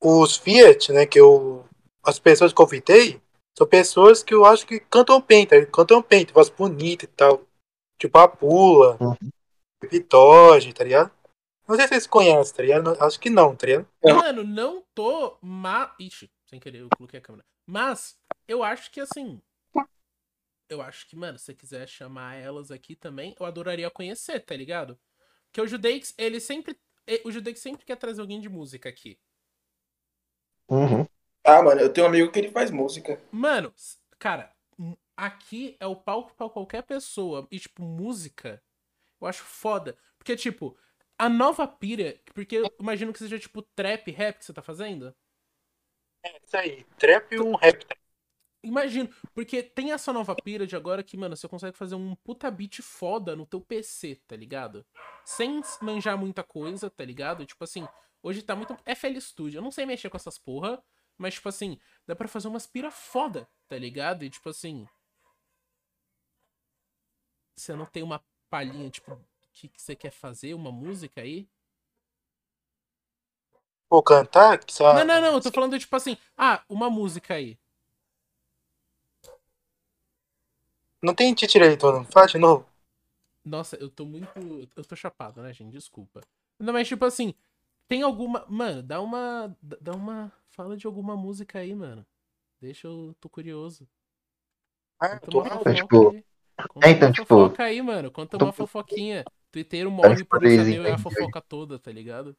Os Fiat, né, que eu. As pessoas que eu convidei são pessoas que eu acho que cantam bem, tá? Cantam bem, tem voz bonita e tal. Tipo a Pula, Uhum. Vitória, tá ligado? Não sei se vocês conhecem, tá ligado? Acho que não, tá ligado? Não. Mano, não tô. Ma... Ixi, sem querer, eu coloquei a câmera. Mas, eu acho que assim. Eu acho que, mano, se você quiser chamar elas aqui também, eu adoraria conhecer, tá ligado? Porque o Judeix, ele sempre. O Judeix sempre quer trazer alguém de música aqui. Uhum. Ah, mano, eu tenho um amigo que ele faz música. Mano, cara, aqui é o palco pra qualquer pessoa. E, tipo, música, eu acho foda. Porque, tipo, a nova pira. Porque eu imagino que seja, tipo, trap, rap que você tá fazendo. É isso aí. Trap e um rap. Imagino, porque tem essa nova pira de agora que, mano, você consegue fazer um puta beat foda no teu PC, tá ligado? Sem manjar muita coisa, tá ligado? Tipo assim, hoje tá muito. FL Studio, eu não sei mexer com essas porra, mas, tipo assim, dá pra fazer umas pira foda, tá ligado? E, tipo assim. Você não tem uma palhinha, tipo, que, que você quer fazer? Uma música aí? Vou cantar? Só... Não, não, não, eu tô falando, tipo assim, ah, uma música aí. Não tem direito, não. Fala de novo. Nossa, eu tô muito. Eu tô chapado, né, gente? Desculpa. Não, mas tipo assim, tem alguma. Mano, dá uma. Dá uma. Fala de alguma música aí, mano. Deixa eu. tô curioso. Ah, tô... uma É, fofoca tipo, aí. Conta é, então, uma tipo, fofoca aí, mano. Conta tô- uma fofoquinha. Twitteiro morre por não crazy, saber a entendi. fofoca toda, tá ligado?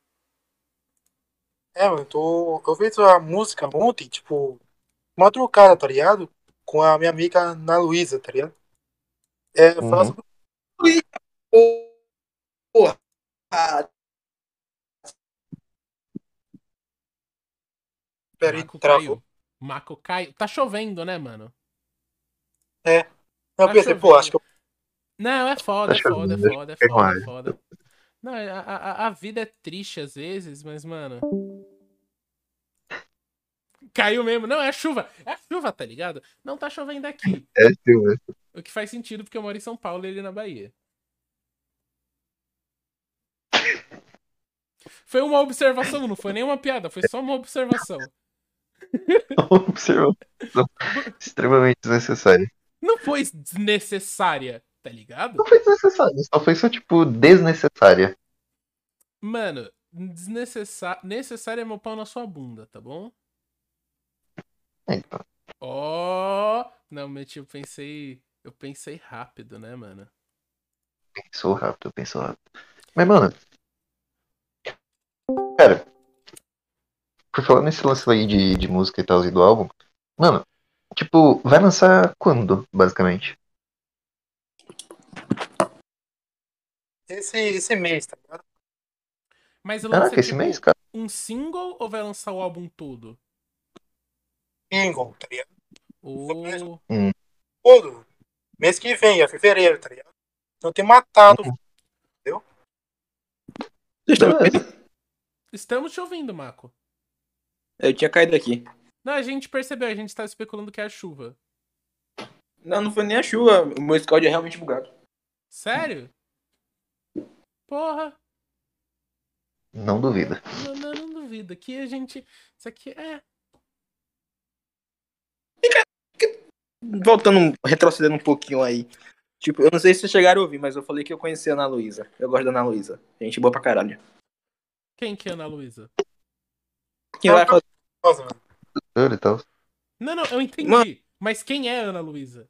É, mano, eu tô... Eu fiz a música ontem, tipo, madrugada, tá ligado? Com a minha amiga Ana Luísa, tá ligado? É, fala Uhum. sobre... Porra. Ah, Pera aí, Marco travou. caiu. Marco caiu. Tá chovendo, né, mano? Não, eu Tá pensei, pô, chovendo. acho que eu... Não, é foda, é foda, é foda, é foda, é foda. Não, a, a, a vida é triste às vezes, mas, mano. Caiu mesmo. Não, é chuva. É chuva, tá ligado? Não tá chovendo aqui. É, Silvio. O que faz sentido porque eu moro em São Paulo e ele na Bahia. Foi uma observação, não foi nenhuma piada, foi só uma observação. Uma observação extremamente desnecessária. Não foi desnecessária, tá ligado? Não foi desnecessária, só foi só, tipo, desnecessária. Mano, desnecessária. Necessária é meu pau na sua bunda, tá bom? É, então. Ó. Não, mas eu pensei. Eu pensei rápido, né, mano? Pensou rápido, pensou rápido. Mas, mano. Cara. Por falar nesse lance aí de, de música e tal e do álbum. Mano, tipo, vai lançar quando, basicamente? Esse, esse mês, tá ligado? Mas lança Caraca, esse tipo, mês, cara. um single ou vai lançar o álbum todo? Single, tá ligado? Ou. Todo. Mês que vem, é fevereiro, tá ligado? Então tem matado. Vocês estão me Beleza. Estamos te ouvindo, Mako. Eu tinha caído aqui. Não, a gente percebeu, a gente tá especulando que é a chuva. Não, não foi nem a chuva. O meu Discord é realmente bugado. Sério? Porra, Não duvida. não, não, não duvido. Aqui a gente. Isso aqui é. Voltando, retrocedendo um pouquinho aí. Tipo, eu não sei se vocês chegaram a ouvir, mas eu falei que eu conheci a Ana Luísa. Eu gosto da Ana Luísa. Gente boa pra caralho. Quem que é Ana Luísa? Quem vai fazer. Nossa, mano. E tal. Não, não, eu entendi. Mano. Mas quem é Ana Luísa?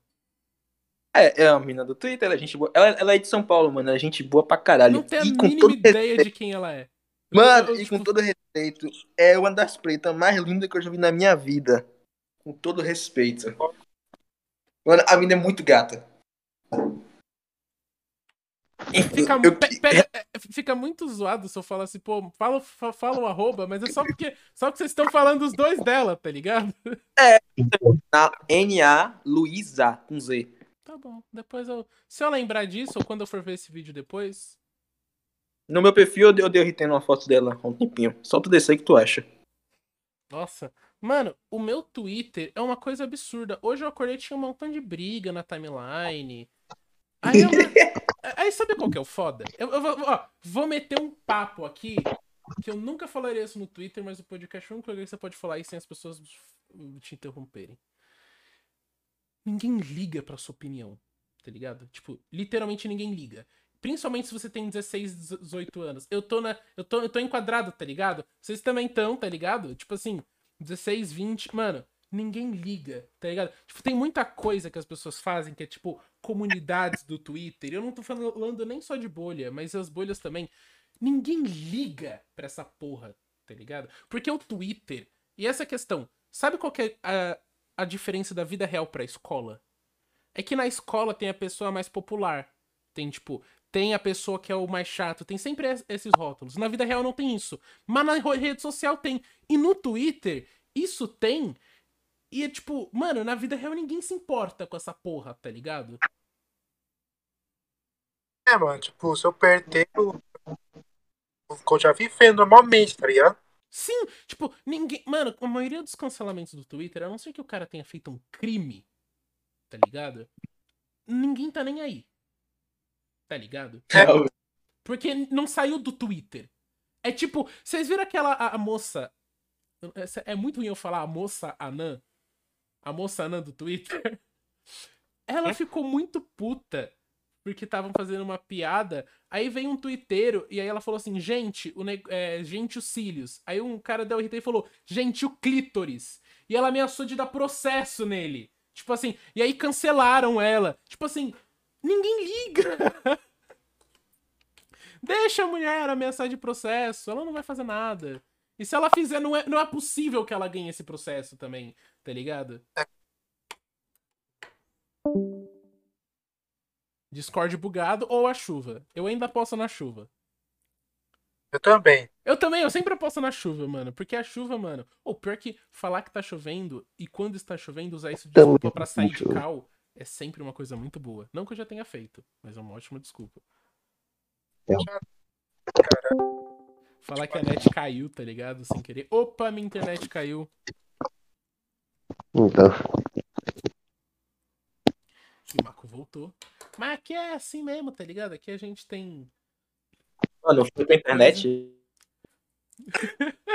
É, é uma menina do Twitter, ela é gente boa. Ela, ela é de São Paulo, mano. Ela é gente boa pra caralho. Não tenho a E mínima ideia respeito- de quem ela é. Mano, Eu- e tipo, com todo respeito, é uma das pretas mais lindas que eu já vi na minha vida. Com todo respeito. Mano, a menina é muito gata. Fica, Eu- pe- é, fica muito zoado se eu falar assim, pô, fala, fa- fala o arroba, mas é só porque, só porque vocês estão falando os dois dela, tá ligado? Na NA Luísa, com Z. Tá bom, depois eu. Se eu lembrar disso, ou quando eu for ver esse vídeo depois. No meu perfil eu dei, eu dei retendo uma foto dela há um tempinho. Só tu descer que tu acha. Nossa. Mano, o meu Twitter é uma coisa absurda. Hoje eu acordei e tinha um montão de briga na timeline. Aí, eu, aí sabe qual que é o foda? Eu, eu vou, ó, vou meter um papo aqui que eu nunca falaria isso no Twitter, mas o podcast é o único lugar que você pode falar isso sem as pessoas te interromperem. Ninguém liga pra sua opinião, tá ligado? Tipo, literalmente ninguém liga. Principalmente se você tem 16, 18 anos. Eu tô na. Eu tô, eu tô enquadrado, tá ligado? Vocês também estão, tá ligado? Tipo assim, 16, 20. Mano, ninguém liga, tá ligado? Tipo, tem muita coisa que as pessoas fazem que é tipo comunidades do Twitter. Eu não tô falando nem só de bolha, mas as bolhas também. Ninguém liga pra essa porra, tá ligado? Porque o Twitter. E essa questão. Sabe qual é a, a diferença da vida real pra escola? É que na escola tem a pessoa mais popular. Tem, tipo, tem a pessoa que é o mais chato. Tem sempre es- esses rótulos. Na vida real não tem isso. Mas na rede social tem. E no Twitter, isso tem. E é tipo, mano, na vida real ninguém se importa com essa porra, tá ligado? É, mano, tipo, se eu perder, eu, eu já viver normalmente, tá ligado? Sim, tipo, ninguém. Mano, a maioria dos cancelamentos do Twitter, a não ser que o cara tenha feito um crime, tá ligado? Ninguém tá nem aí. Tá ligado? Porque não saiu do Twitter. É tipo, vocês viram aquela a, a moça. É muito ruim eu falar a moça anã. A moça anã do Twitter. Ela ficou muito puta porque estavam fazendo uma piada. Aí veio um twitteiro e aí ela falou assim: gente, o é, gente, os cílios. Aí um cara deu RT falou: gente, o clítoris. E ela ameaçou de dar processo nele. Tipo assim, e aí cancelaram ela. Tipo assim, ninguém liga. Deixa a mulher ameaçar de processo, ela não vai fazer nada. E se ela fizer, não é, não é possível que ela ganhe esse processo também, tá ligado? Discord bugado ou a chuva. Eu ainda aposto na chuva. Eu também. Eu também, eu sempre aposto na chuva, mano. Porque a chuva, mano. Ou pior que falar que tá chovendo e quando está chovendo usar isso de desculpa pra sair de cal é sempre uma coisa muito boa. Não que eu já tenha feito, mas é uma ótima desculpa. Cara, Falar que a net caiu, tá ligado? Sem querer. Opa, minha internet caiu. Então, O Marco voltou. Mas aqui é assim mesmo, tá ligado? Aqui a gente tem. Mano, eu fui pra internet.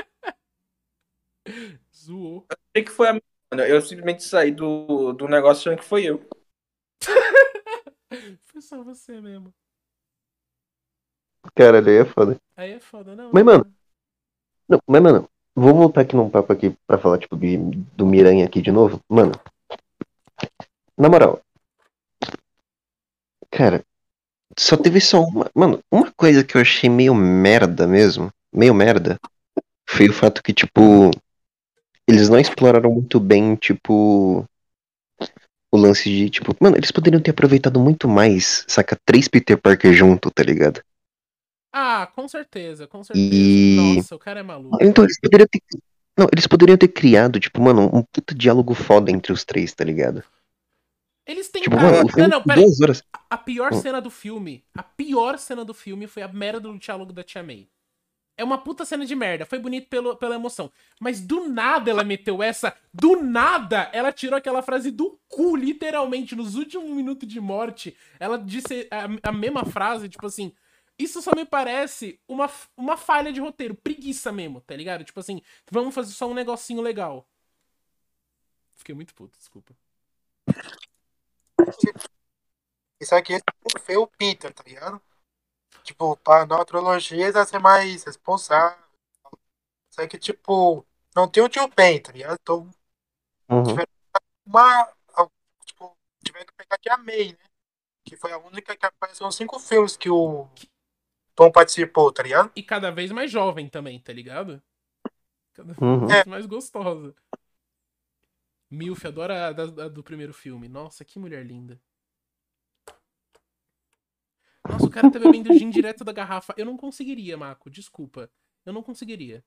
Zoou. que foi a minha. Eu simplesmente saí do, do negócio achando que foi eu. Foi só você mesmo. Cara, daí é foda. Aí é foda, não. Mas, mano, Não, mas, mano, vou voltar aqui num papo aqui pra falar, tipo, de, do Miranha aqui de novo. Mano, na moral. Cara, só teve só uma. Mano, uma coisa que eu achei meio merda mesmo. Meio merda. Foi o fato que, tipo. Eles não exploraram muito bem, tipo. O lance de, tipo. Mano, eles poderiam ter aproveitado muito mais, saca? Três Peter Parker junto, tá ligado? Ah, com certeza, com certeza. E- Nossa, o cara é maluco. Então eles poderiam ter. Não, eles poderiam ter criado, tipo, mano, um puta diálogo foda entre os três, tá ligado? Eles Tipo, tentaram. mano, o não, não, duas horas. A pior Hum. cena do filme, a pior cena do filme foi a merda do diálogo da Tia May. É uma puta cena de merda, foi bonito pelo, pela emoção. Mas do nada ela meteu essa, do nada ela tirou aquela frase do cu, literalmente, nos últimos minutos de morte. Ela disse a, a mesma frase, tipo assim. Isso só me parece uma, uma falha de roteiro, preguiça mesmo, tá ligado? Tipo assim, vamos fazer só um negocinho legal. Fiquei muito puto, desculpa. Isso aqui foi o Peter, tá ligado? Tipo, pra nova trilogia vai ser mais responsável. Isso aqui, tipo, não tem o tio Ben, tá ligado? Então, Uhum. uma. Tipo, tiver que pegar aqui a May, né? Que foi a única que apareceu nos cinco filmes que o Tom participou, tá ligado? E cada vez mais jovem também, tá ligado? Cada Uhum. vez mais gostosa. Milf, adora a, da- a do primeiro filme. Nossa, que mulher linda. Nossa, o cara tá bebendo gin direto da garrafa. Eu não conseguiria, Mako, desculpa. Eu não conseguiria.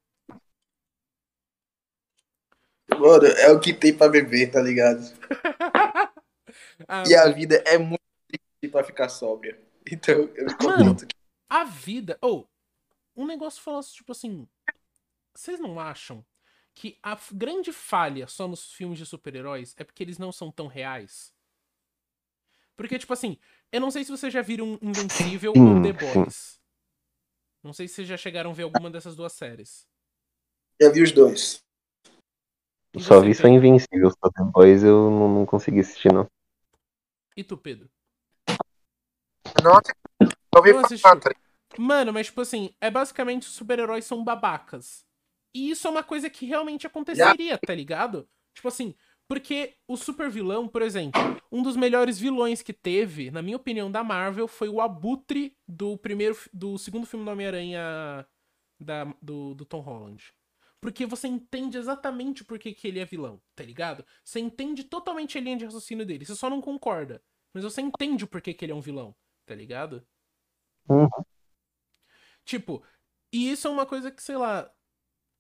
Mano, é o que tem pra beber, tá ligado? Ah, E a vida é muito difícil pra ficar sóbria. Então, eu me Mano. contento. A vida. Ou, um negócio falou tipo assim. Vocês não acham que a grande falha só nos filmes de super-heróis é porque eles não são tão reais? Porque, tipo assim, eu não sei se vocês já viram Invencível Sim, ou The. Boys. Não sei se vocês já chegaram a ver alguma dessas duas séries. Já vi os dois. E Só vi só? Invencível, só depois eu não, não consegui assistir, não. E tu, Pedro? Nossa, eu ouvi Não? Mano, mas tipo assim, é basicamente os super-heróis são babacas. E isso é uma coisa que realmente aconteceria, tá ligado? Tipo assim, porque o super vilão, por exemplo, um dos melhores vilões que teve, na minha opinião, da Marvel, foi o Abutre do primeiro, do segundo filme do Homem-Aranha do, do Tom Holland. Porque você entende exatamente por que, que ele é vilão, tá ligado? Você entende totalmente a linha de raciocínio dele. Você só não concorda. Mas você entende o porquê que ele é um vilão, tá ligado? Uhum. Tipo, e isso é uma coisa que, sei lá,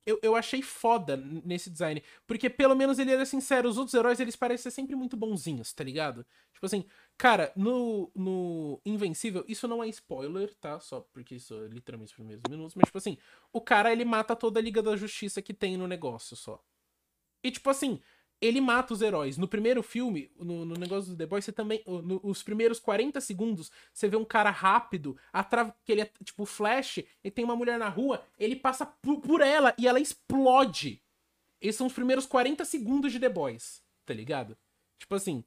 eu, eu achei foda nesse design. Porque pelo menos ele era sincero, os outros heróis eles parecem ser sempre muito bonzinhos, tá ligado? Tipo assim, cara, no, no Invencível, isso não é spoiler, tá? Só porque isso é literalmente os primeiros minutos, mas tipo assim, o cara ele mata toda a Liga da Justiça que tem no negócio só. E tipo assim, ele mata os heróis. No primeiro filme, no, no negócio do The Boys, você também. no- Os primeiros 40 segundos, você vê um cara rápido, que ele é tipo Flash, e tem uma mulher na rua, ele passa por, por ela e ela explode. Esses são os primeiros 40 segundos de The Boys, tá ligado? Tipo assim,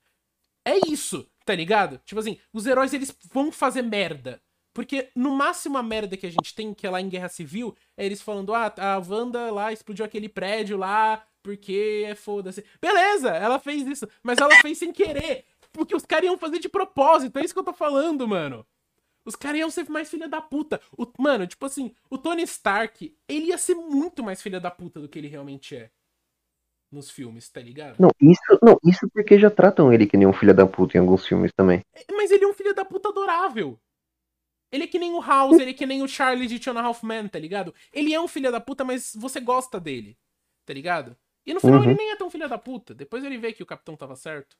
é isso, tá ligado? Tipo assim, os heróis eles vão fazer merda. Porque no máximo a merda que a gente tem, que é lá em Guerra Civil, é eles falando, ah, a Wanda lá explodiu aquele prédio lá, porque é foda-se. Beleza, ela fez isso, mas ela fez sem querer. Porque os caras iam fazer de propósito, é isso que eu tô falando, mano. Os caras iam ser mais filha da puta. O, mano, tipo assim, o Tony Stark, ele ia ser muito mais filha da puta do que ele realmente é. Nos filmes, tá ligado? Não, isso, não, isso porque já tratam ele que nem um filho da puta em alguns filmes também. Mas ele é um filho da puta adorável. Ele é que nem o House, ele é que nem o Charlie de Two and a Half Men, tá ligado? Ele é um filho da puta, mas você gosta dele, tá ligado? E no final Uhum. ele nem é tão filho da puta. Depois ele vê que o capitão tava certo.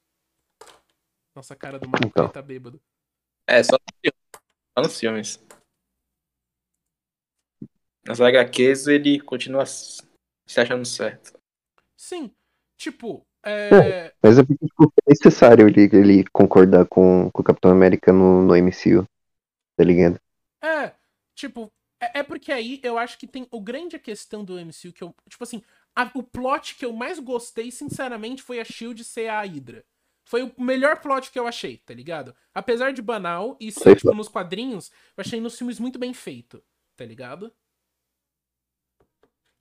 Nossa, a cara do maluco, Então. tá bêbado. É, só nos filmes. Só nos filmes. Nas HQs ele continua se achando certo. Sim, tipo, é... Mas é porque tipo, é necessário ele, ele concordar com, com o Capitão América no, no MCU. Tá ligado? É, tipo, é, é porque aí eu acho que tem o grande questão do MCU que eu, tipo assim, a- o plot que eu mais gostei, sinceramente, foi a Shield ser a Hydra. Foi o melhor plot que eu achei, tá ligado? Apesar de banal e ser, tipo, nos quadrinhos, eu achei nos filmes muito bem feito, tá ligado?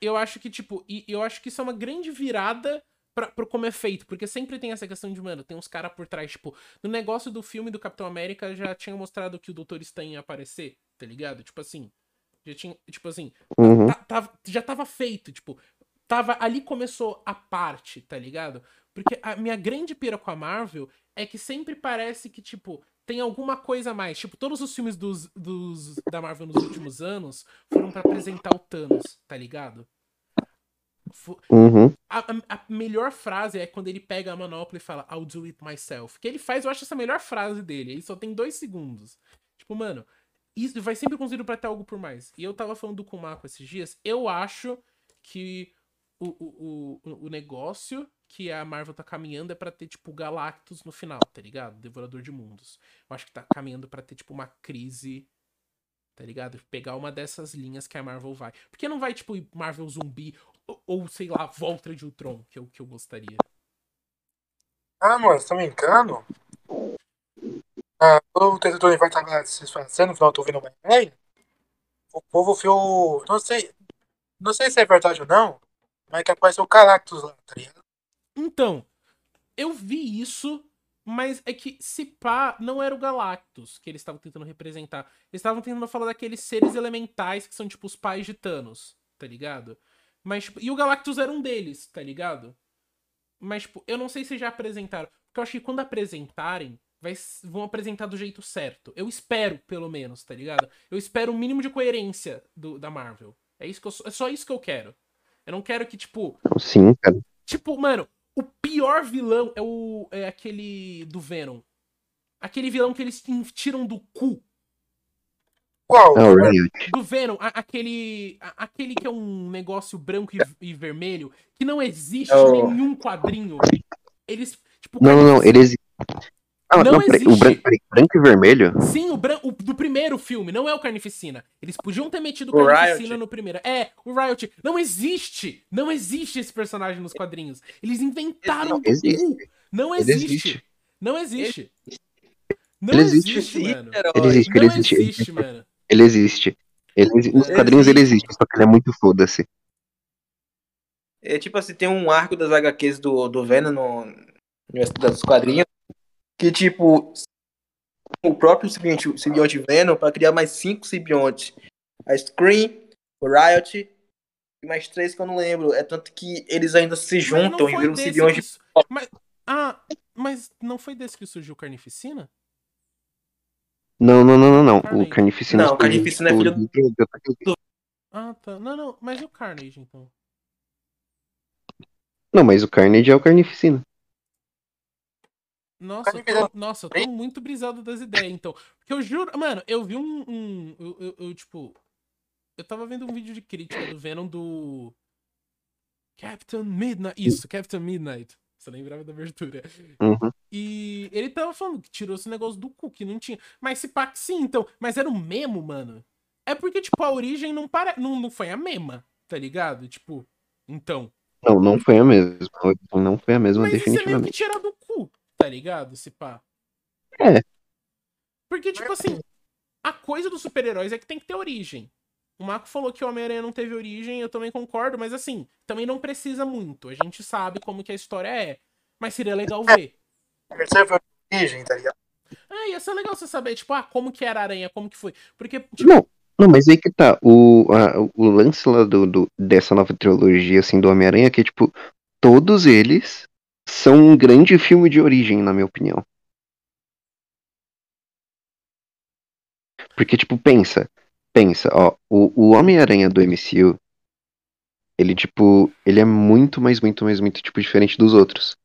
Eu acho que, tipo, e eu acho que isso é uma grande virada pra, pro como é feito, porque sempre tem essa questão de, mano, tem uns caras por trás, tipo, no negócio do filme do Capitão América já tinha mostrado que o Doutor Estranho ia aparecer, tá ligado? Tipo assim, já tinha, tipo assim, Uhum. tá- já tava feito, tipo, tava ali começou a parte, tá ligado? Porque a minha grande pira com a Marvel é que sempre parece que, tipo, tem alguma coisa a mais. Tipo, todos os filmes dos, dos da Marvel nos últimos anos foram pra apresentar o Thanos, tá ligado? Uhum. a, a- melhor frase é quando ele pega a manopla e fala I'll do it myself. Que ele faz, eu acho essa a melhor frase dele. Ele só tem dois segundos. Tipo, mano, isso vai sempre construído pra ter algo por mais. E eu tava falando do Kumako esses dias. Eu acho que o, o, o, o negócio que a Marvel tá caminhando é pra ter, tipo, Galactus no final, tá ligado? Devorador de Mundos. Eu acho que tá caminhando pra ter, tipo, uma crise. Tá ligado? Pegar uma dessas linhas que a Marvel vai. Porque não vai, tipo, Marvel zumbi ou, ou, sei lá, Volta de Ultron, que eu, que eu gostaria. Ah, mano, você tá me engano? Ah, o Teletone vai estar se desfazendo no final do ouvindo uma ideia. O povo viu. Não sei. Não sei se é verdade ou não, mas que apareceu o Galactus lá, tá ligado? Então, eu vi isso, mas é que se pá, não era o Galactus que eles estavam tentando representar. Eles estavam tentando falar daqueles seres elementais que são tipo os pais de Thanos, tá ligado? Mas, tipo, e o Galactus era um deles, tá ligado? Mas, tipo, eu não sei se já apresentaram. Porque eu acho que quando apresentarem, vai, vão apresentar do jeito certo. Eu espero, pelo menos, tá ligado? Eu espero o mínimo de coerência do, da Marvel. É, isso que eu, é só isso que eu quero. Eu não quero que, tipo, Sim, cara. Tipo, mano, o pior vilão é o é aquele do Venom. Aquele vilão que eles tiram do cu. Qual? É o Riot. Do Venom, a- aquele a- aquele que é um negócio branco e, e vermelho que não existe o- em nenhum quadrinho. Eles, tipo, Não, não, não. Carnificina- Existe. Ah, Não não, peraí. O existe. branco, peraí, branco e vermelho? Sim, o, bran... o do primeiro filme, não é o Carnificina. Eles podiam ter metido o O Carnificina Riot. no primeiro. É, o Riot. Não existe! Não existe esse personagem nos quadrinhos. Eles inventaram do Existe. Não existe. existe. Não existe. Não Ele existe. existe, mano. Ele existe, ele Não existe. ele existe, mano. Ele existe. Ele exi- Nos quadrinhos ele existe. existe, só que ele é muito foda-se. É tipo assim, tem um arco das HQs do, do Venom no, no dos quadrinhos que tipo o próprio simbionte, simbionte Venom para criar mais cinco simbiontes. A Scream, o Riot e mais três que eu não lembro. É tanto que eles ainda se juntam e viram simbionte. que Mas, ah, mas não foi desse que surgiu o Carnificina? Não, não, não, não, não. Carnage. O Carnificina. Não, o Carnificina é filho coisa. Ah, tá. Não, não. Mas e o Carnage, então? Não, mas o Carnage é o Carnificina. Nossa, eu tô, nossa, eu tô muito brisado das ideias, então. Porque eu juro, mano, eu vi um. um- eu, eu- eu, tipo. Eu tava vendo um vídeo de crítica do Venom do. Captain Midnight. Isso, Captain Midnight. Você lembrava da abertura. Uhum. E ele tava falando que tirou esse negócio do cu, que não tinha. Mas se pá que sim, então. Mas era um memo, mano. É porque, tipo, a origem não, para... não, não foi a mesma, tá ligado? Tipo, então. Não, não foi a mesma. Não foi a mesma, Mas isso é meio que definitivamente. tirar do tá ligado? Se pá. É. Porque, tipo assim, a coisa dos super-heróis é que tem que ter origem. O Marco falou que o Homem-Aranha não teve origem, eu também concordo, mas assim, também não precisa muito. A gente sabe como que a história é. Mas seria legal ver. Percebe a origem, tá ligado? É, ia ser legal você saber, tipo, ah, como que era a aranha, como que foi. Porque, tipo, Não, não, mas aí que tá. O, a- o lance lá do, do- dessa nova trilogia, assim, do Homem-Aranha, é que, tipo, todos eles são um grande filme de origem, na minha opinião. Porque, tipo, pensa, pensa, ó, o, o Homem-Aranha do MCU, ele, tipo, ele é muito, mais, muito, mais, muito, tipo, diferente dos outros.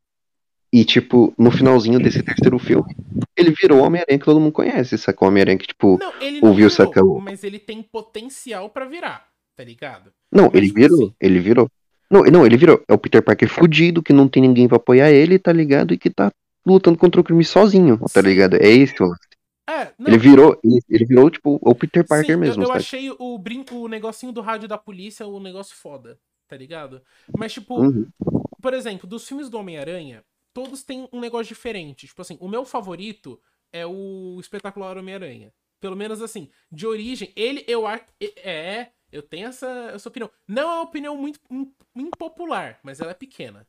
E, tipo, no finalzinho desse terceiro filme, ele virou o Homem-Aranha que todo mundo conhece, sacou? O Homem-Aranha que, tipo, não, ele não ouviu, virou, saca, o- mas ele tem potencial pra virar, tá ligado? Não, Mas, ele tipo virou, assim- ele virou. Não, não, ele virou. É o Peter Parker fudido, que não tem ninguém pra apoiar ele, tá ligado? E que tá lutando contra o crime sozinho, tá ligado? É esse o. É, não, Ele virou, ele, ele virou, tipo, o Peter Parker sim, mesmo, eu, eu achei o brinco, o negocinho do rádio da polícia, o negócio foda. tá ligado? Mas, tipo, Uhum. por exemplo, dos filmes do Homem-Aranha, todos têm um negócio diferente. Tipo assim, o meu favorito é o Espetacular Homem-Aranha. Pelo menos assim, de origem, ele eu acho. É, eu tenho essa, essa opinião. Não é uma opinião muito im- impopular, mas ela é pequena.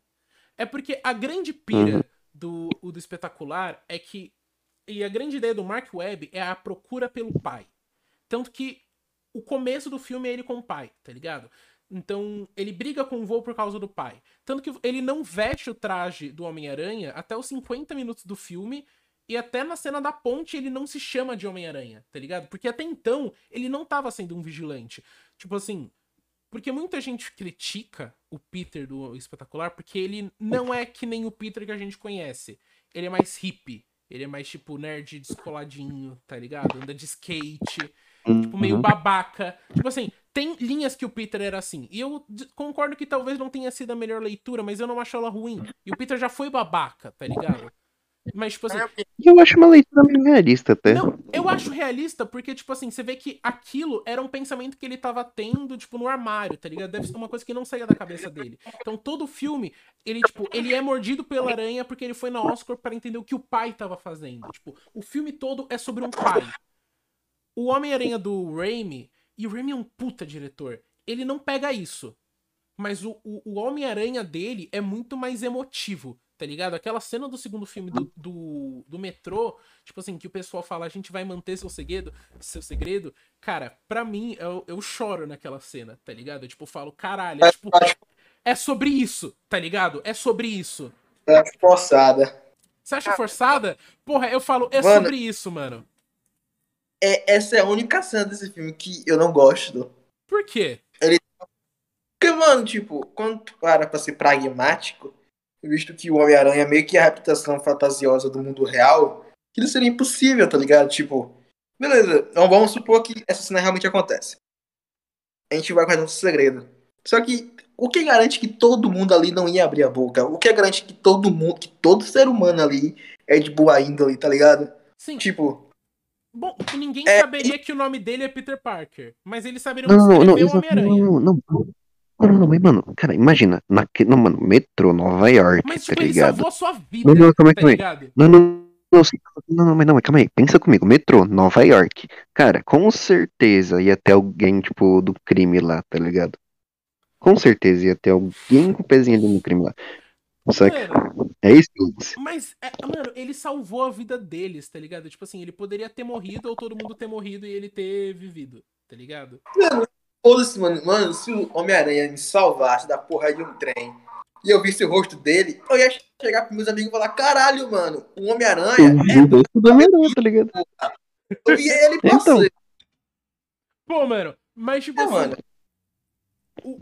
É porque a grande pira Uhum. do, do espetacular é que. E a grande ideia do Mark Webb é a procura pelo pai. Tanto que o começo do filme é ele com o pai, tá ligado? Então, ele briga com o voo por causa do pai. Tanto que ele não veste o traje do Homem-Aranha até os 50 minutos do filme. E até na cena da ponte ele não se chama de Homem-Aranha, tá ligado? Porque até então ele não tava sendo um vigilante. Tipo assim, porque muita gente critica o Peter do Espetacular porque ele não é que nem o Peter que a gente conhece. Ele é mais hippie. Ele é mais tipo nerd descoladinho, tá ligado? Anda de skate tipo, meio Uhum. babaca. Tipo assim, tem linhas que o Peter era assim. E eu concordo que talvez não tenha sido a melhor leitura, mas eu não acho ela ruim. E o Peter já foi babaca, tá ligado? Mas, tipo assim, E eu acho uma leitura meio realista até. não, eu acho realista porque, tipo assim, você vê que aquilo era um pensamento que ele tava tendo, tipo, no armário, tá ligado? Deve ser uma coisa que não saía da cabeça dele. Então, todo filme, ele, tipo, ele é mordido pela aranha porque ele foi na Oscar para entender o que o pai tava fazendo. Tipo, o filme todo é sobre um pai. O Homem-Aranha do Raimi, e o Raimi é um puta diretor, ele não pega isso. Mas o, o, o Homem-Aranha dele é muito mais emotivo, tá ligado? Aquela cena do segundo filme do, do, do metrô, tipo assim, que o pessoal fala, a gente vai manter seu segredo, seu segredo. Cara, pra mim, eu, eu choro naquela cena, tá ligado? Eu, tipo, falo, caralho, é, tipo, é sobre isso, tá ligado? É sobre isso. É forçada. Você acha forçada? Porra, eu falo, é Mano. sobre isso, mano. É, essa é a única cena desse filme que eu não gosto. Por quê? Porque, mano, tipo, quando tu para pra ser pragmático, visto que o Homem-Aranha é meio que a reputação fantasiosa do mundo real, aquilo seria impossível, tá ligado? Tipo, beleza, então vamos supor que essa cena realmente acontece. A gente vai guardar um segredo. Só que o que garante que todo mundo ali não ia abrir a boca? O que garante que todo mundo, que todo ser humano ali é de boa índole, tá ligado? Sim, Tipo, bom, que ninguém É, saberia que o nome dele é Peter Parker. Mas eles saberiam Não, não, não, escrever o não, Homem-Aranha. não, não, não, não, não, mas, mano, cara, imagina, naque, não, mano, metrô, Nova York, Mas, tá tipo, ele ligado? salvou a sua vida, Não, não, calma aí, tá ligado? Não, não, não, não, não, mas não, mas calma aí, pensa comigo, metrô, Nova York, cara, com certeza ia ter alguém, tipo, do crime lá, tá ligado? Com certeza ia ter alguém com o pezinho ali no crime lá. Saca? Mano, É isso mas, é, mano, ele salvou a vida deles, tá ligado? Tipo assim, ele poderia ter morrido ou todo mundo ter morrido e ele ter vivido, tá ligado? Foda-se, mano. Mano, se o Homem-Aranha me salvasse da porra de um trem e eu visse o rosto dele, eu ia chegar pros meus amigos e falar: caralho, mano, o Homem-Aranha é Eu gosto do Homem-Aranha, tá ligado? Eu vi ele Então. passando. Pô, mano, mas tipo É, assim, mano. o-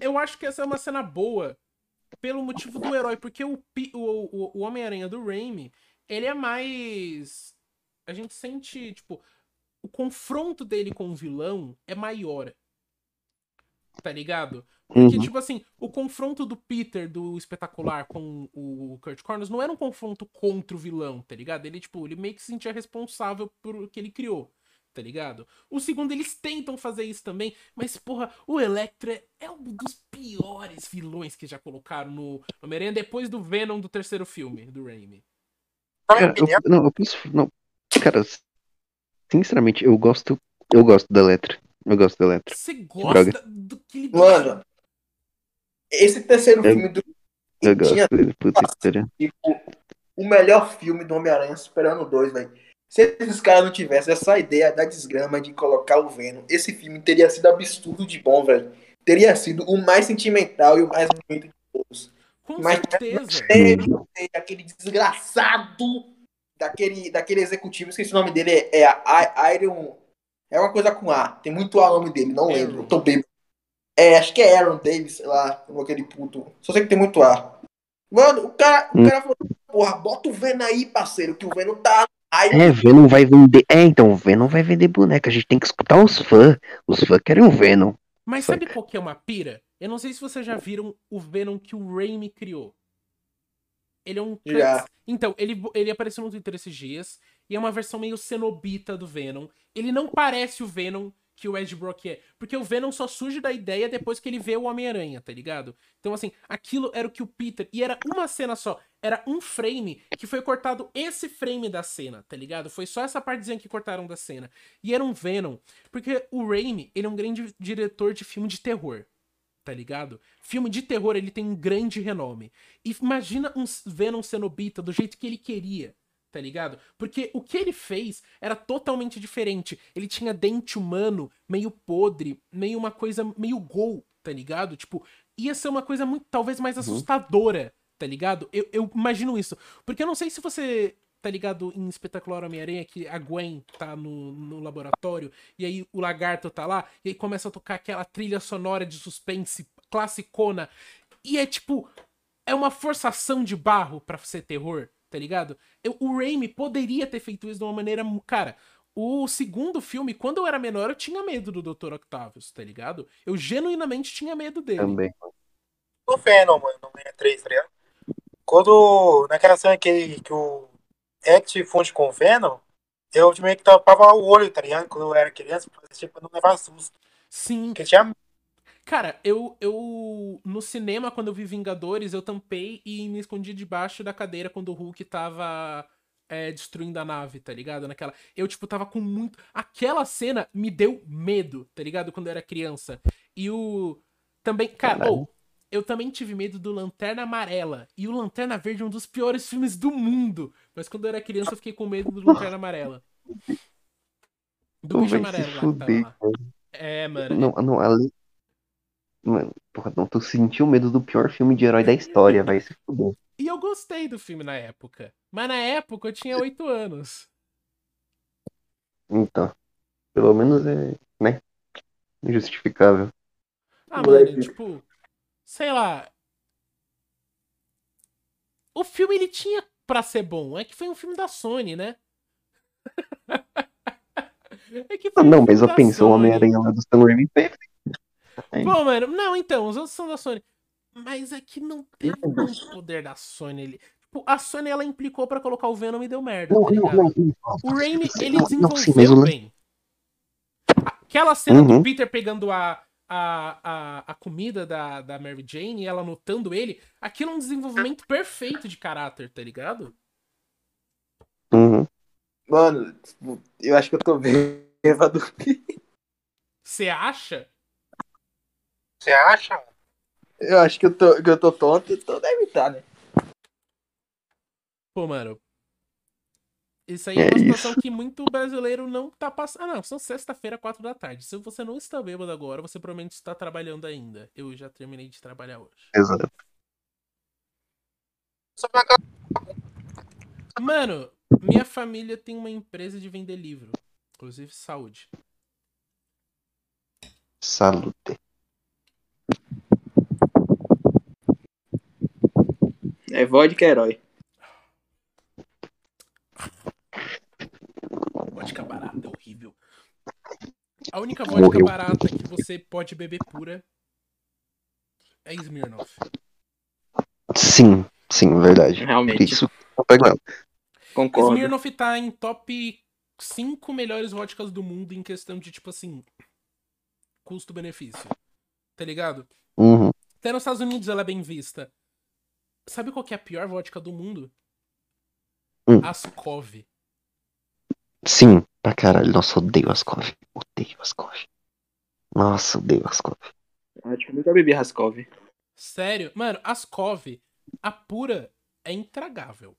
eu acho que essa é uma cena boa pelo motivo do herói, porque o, o, o Homem-Aranha do Raimi, ele é mais. A gente sente, tipo, o confronto dele com o vilão é maior. Tá ligado? Porque, Uhum. tipo assim, o confronto do Peter do espetacular com o Kurt Connors não era um confronto contra o vilão, tá ligado? Ele, tipo, ele meio que se sentia responsável por o que ele criou, tá ligado? O segundo, eles tentam fazer isso também, mas, porra, o Electro é, é um dos piores vilões que já colocaram no Homem-Aranha depois do Venom do terceiro filme, do Raimi. Cara, eu, não, eu posso. Não, cara, sinceramente, eu gosto. Eu gosto da letra. Eu gosto da letra. Você gosta droga. do que ele Mano, esse terceiro Eu- filme do. Eu tinha gosto. Puta história. tipo, o melhor filme do Homem-Aranha superando dois, velho. Se esses caras não tivessem essa ideia da desgrama de colocar o Venom, esse filme teria sido absurdo de bom, velho. Teria sido o mais sentimental e o mais bonito de todos. Com Mas- certeza. Teve teve aquele desgraçado daquele, daquele executivo, esqueci o nome dele, é, é a Iron. É uma coisa com A. Tem muito A o nome dele, não lembro. Tô bem. É, acho que é Aaron Davis, sei lá, como aquele puto. Só sei que tem muito A. Mano, o cara, o Hum. cara falou, porra, bota o Venom aí, parceiro, que o Venom tá. Aí, É, Venom vai vender. É, então, o Venom vai vender boneca. A gente tem que escutar os fãs. Os fãs querem o Venom. Mas sabe qual que é uma pira? Eu não sei se vocês já viram o Venom que o Raimi criou. Ele é um. Já. Então, ele, ele apareceu no Twitter esses dias. E é uma versão meio cenobita do Venom. Ele não parece o Venom que o Ed Brock é. Porque o Venom só surge da ideia depois que ele vê o Homem-Aranha, tá ligado? Então, assim, aquilo era o que o Peter. E era uma cena só. Era um frame que foi cortado esse frame da cena, tá ligado? Foi só essa partezinha que cortaram da cena. E era um Venom. Porque o Raimi, ele é um grande diretor de filme de terror. Tá ligado? Filme de terror, ele tem um grande renome. E imagina um Venom cenobita do jeito que ele queria tá ligado? Porque o que ele fez era totalmente diferente. Ele tinha dente humano, meio podre, meio uma coisa meio gol, tá ligado? Tipo, ia ser uma coisa muito, talvez mais uhum. assustadora, tá ligado? Eu, eu imagino isso. Porque eu não sei se você tá ligado em Espetacular Homem-Aranha que a Gwen tá no, no laboratório e aí o lagarto tá lá e aí começa a tocar aquela trilha sonora de suspense classicona e é tipo é uma forçação de barro para ser terror, tá ligado? Eu, o Raimi poderia ter feito isso de uma maneira. Cara, o segundo filme, quando eu era menor, eu tinha medo do Dr. Octavius, tá ligado? Eu genuinamente tinha medo dele. Também. O Venom, mano, no 63, tá ligado? Quando. Naquela cena que, que o Act funde com o Venom, eu meio que tapava o olho, tá ligado? Quando eu era criança, pra, tipo, não levar susto. Sim. Porque tinha Cara, eu, eu. No cinema, quando eu vi Vingadores, eu tampei e me escondi debaixo da cadeira quando o Hulk tava é, destruindo a nave, tá ligado? Naquela. Eu, tipo, tava com muito. Aquela cena me deu medo, tá ligado? Quando eu era criança. E o. Também. Cara, oh, eu também tive medo do Lanterna Amarela. E o Lanterna Verde é um dos piores filmes do mundo. Mas quando eu era criança, eu fiquei com medo do Lanterna Amarela. Do bicho amarelo lá tava lá. É, mano. Não, não, ali, Mano, porra, não, tu sentiu medo do pior filme de herói da história, vai se fuder. E eu gostei do filme na época. Mas na época eu tinha oito anos. Então. Pelo menos é, né? Justificável. Ah, mano, tipo. Sei lá. O filme ele tinha pra ser bom. É que foi um filme da Sony, né? é que foi não, um mas eu penso, o Homem-Aranha lá do Sam Raimi Pô, mano, não, então, os outros são da Sony. Mas é que não tem muito poder da Sony ali. Tipo, a Sony ela implicou para colocar o Venom e deu merda. Tá o Raimi, ele desenvolveu bem. Aquela cena uhum. do Peter pegando a, a, a, a comida da, da Mary Jane e ela notando ele, aquilo é um desenvolvimento perfeito de caráter, tá ligado? Uhum. Mano, eu acho que eu tô bêbado. Você acha? Você acha? Eu acho que eu tô, que eu tô tonto, então deve estar, né? Pô, mano. Isso aí é, é uma situação isso. que muito brasileiro não tá passando. Ah, não, são sexta-feira, quatro da tarde. Se você não está bêbado agora, você provavelmente está trabalhando ainda. Eu já terminei de trabalhar hoje. Exato. Mano, minha família tem uma empresa de vender livro. Inclusive saúde. Salute. É vodka herói. Vodka barata é horrível. A única vodka Morreu. barata que você pode beber pura é Smirnoff. Sim, sim, verdade. Realmente. Isso eu pego ela. Concordo. Smirnoff tá em top 5 melhores vodkas do mundo em questão de, tipo assim, custo-benefício. Tá ligado? Uhum. Até nos Estados Unidos ela é bem vista. Sabe qual que é a pior vodka do mundo? Hum. Ascov. Sim, pra caralho. Nossa, odeio Ascov. Odeio Ascov. Nossa, odeio Ascov. Acho que eu nunca bebi Ascov. Sério? Mano, Ascov, a pura é intragável.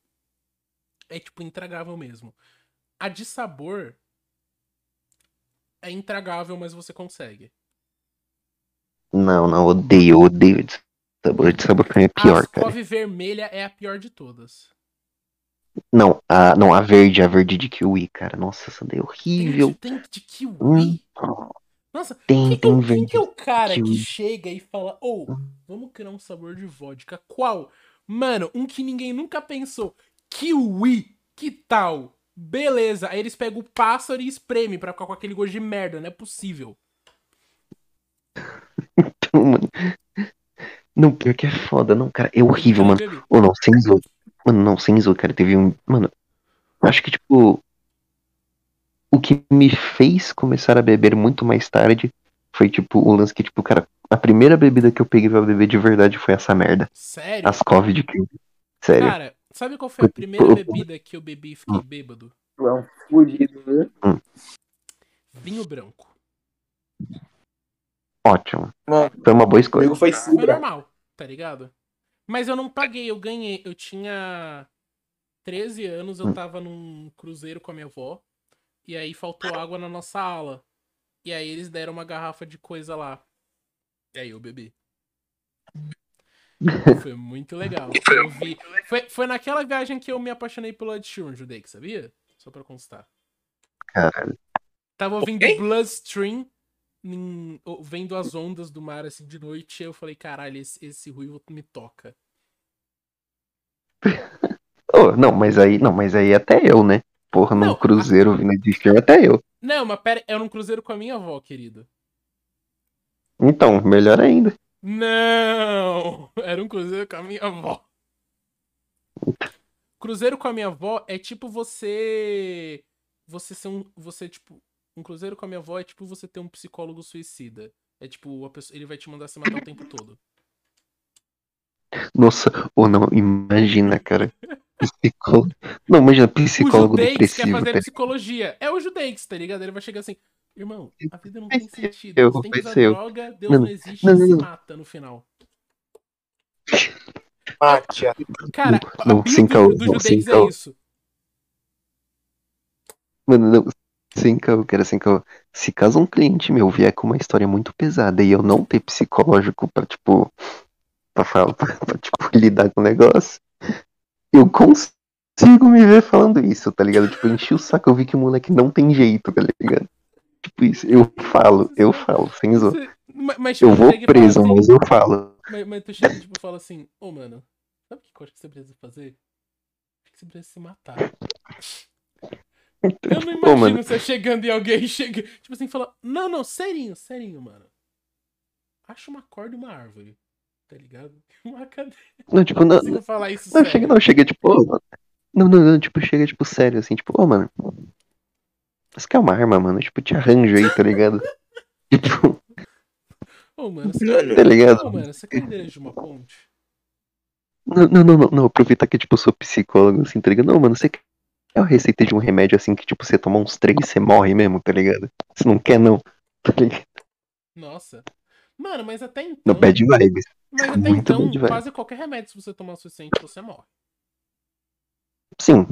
É tipo intragável mesmo. A de sabor é intragável, mas você consegue. Não, não, odeio, odeio de sabor. De é pior, a cara. A vermelha é a pior de todas. Não, a, não, a verde, a verde de kiwi, cara. Nossa, essa daí é horrível. Tem, tem de kiwi? Hum. Nossa, tem, quem, tem quem, quem que é o cara kiwi. que chega e fala, ou, oh, vamos criar um sabor de vodka? Qual? Mano, um que ninguém nunca pensou. Kiwi, que tal? Beleza, aí eles pegam o pássaro e espreme pra ficar com aquele gosto de merda, não é possível. Então, mano. Não, pior que é foda, não, cara. É horrível, mano. Ou não, sem zoe. Mano, não, sem zoe, cara. Teve um. Mano, acho que tipo. O que me fez começar a beber muito mais tarde foi, tipo, o lance que, tipo, cara, a primeira bebida que eu peguei pra beber de verdade foi essa merda. Sério? As Covid que. Sério. Cara, sabe qual foi a primeira bebida que eu bebi e fiquei bêbado? Tu é um fudido, né? Vinho branco. Ótimo. Mano, Foi uma boa escolha. comigo foi Foi normal, tá ligado? Mas eu não paguei, eu ganhei. Eu tinha 13 anos, eu tava num cruzeiro com a minha avó. E aí faltou água na nossa ala. E aí eles deram uma garrafa de coisa lá. E aí eu bebi. Foi muito legal. Eu vi. Foi, foi naquela viagem que eu me apaixonei pelo Ed Sheeran, Judei, sabia? Só pra constar. Caralho. Tava ouvindo Ok. Bloodstream, vendo as ondas do mar assim de noite, eu falei, caralho, esse, esse ruivo me toca. Oh, não, mas aí, não, mas aí até eu, né? Porra, num Não, cruzeiro vindo de filme, até eu. Não, mas pera, era um cruzeiro com a minha avó, querido. Então, melhor ainda. Não! Era um cruzeiro com a minha avó. Cruzeiro com a minha avó é tipo você. Você ser um. Você, tipo. Um cruzeiro com a minha avó é tipo você ter um psicólogo suicida. É tipo, a pessoa, ele vai te mandar se matar o tempo todo. Nossa, ou não, imagina, cara. Psicólogo. Não, imagina, O psicólogo Judeix quer depressivo. fazer tá? psicologia. É o Judeix, tá ligado? Ele vai chegar assim, irmão, a vida não tem sentido. eu, Você tem que vai usar ser eu. droga, Deus Não, não, existe não, e não, se não. mata no final. Mate, Cara, Não, a sem do, caô, do não, sem Judeix é isso. Mano, não. Caô, cara, sem caô. Se caso um cliente meu vier com uma história muito pesada e eu não ter psicológico pra, tipo, pra, falar, pra, pra, tipo, lidar com o negócio, eu consigo me ver falando isso, tá ligado? Tipo, eu enchi o saco, eu vi que o moleque não tem jeito, tá ligado? Tipo isso, eu falo, eu falo, sem zoar. Mas, mas, tipo, Eu vou chega e fala preso, assim- mas eu falo. Mas, mas tu chega tipo, fala assim, ô mano, sabe o que eu acho que você precisa fazer? Acho que você precisa se matar. Eu não Ô, imagino mano, você chegando e alguém chega, tipo assim, fala, não, não, serinho, serinho, mano. Acha uma corda e uma árvore, tá ligado? Uma cadeira. não, tipo, Não não, consigo falar isso não, sério. chega, não, chega, tipo, ô, mano. não, não, não, tipo, chega, tipo, sério, assim, tipo, ô, mano, você quer uma arma, mano? Tipo, te arranjo aí, tá ligado? tipo, Ô, mano, você Mano, tá ligado? Ô, mano, você quer endereço de uma ponte? Não, não, não, não, não, aproveitar que, tipo, eu sou psicólogo, assim, tá ligado? Não, mano, você quer uma receita de um remédio, assim, que, tipo, você tomar uns três você morre mesmo, tá ligado? Você não quer, não, tá ligado? Nossa. Mano, mas até então. No bad vibes. Mas até muito então, quase qualquer remédio, se você tomar o suficiente, você morre. Sim,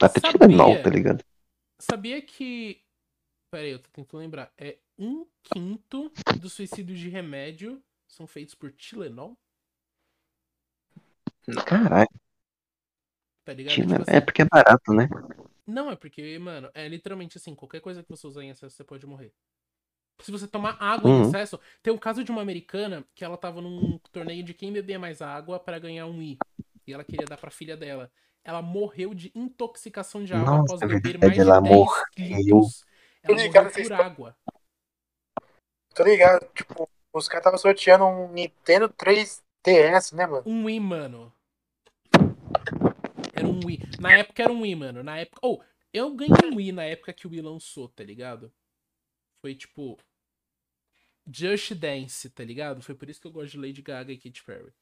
até Sabia? Tilenol, tá ligado? Sabia que. Pera aí, eu tô tentando lembrar. É um quinto dos suicídios de remédio são feitos por Tilenol? Caralho, Tá ligado? Tipo é assim, porque é barato, né? Não, é porque, mano, é literalmente assim, qualquer coisa que você usar em excesso, você pode morrer. Se você tomar água em Uhum. excesso, tem um caso de uma americana que ela tava num torneio de quem bebia mais água pra ganhar um I. E ela queria dar pra filha dela. Ela morreu de intoxicação de água Nossa, após é beber mais de ela 10 morreu. litros. Ela Tô ligado morreu por água. Tô ligado, tipo, os caras estavam sorteando um Nintendo 3DS, né, mano? Um Wii, mano. Era um Wii. Na época era um Wii, mano. Na época. Ou, eu ganhei um Wii na época que o Wii lançou, tá ligado? Foi tipo. Just Dance, tá ligado? Foi por isso que eu gosto de Lady Gaga e Katy Perry.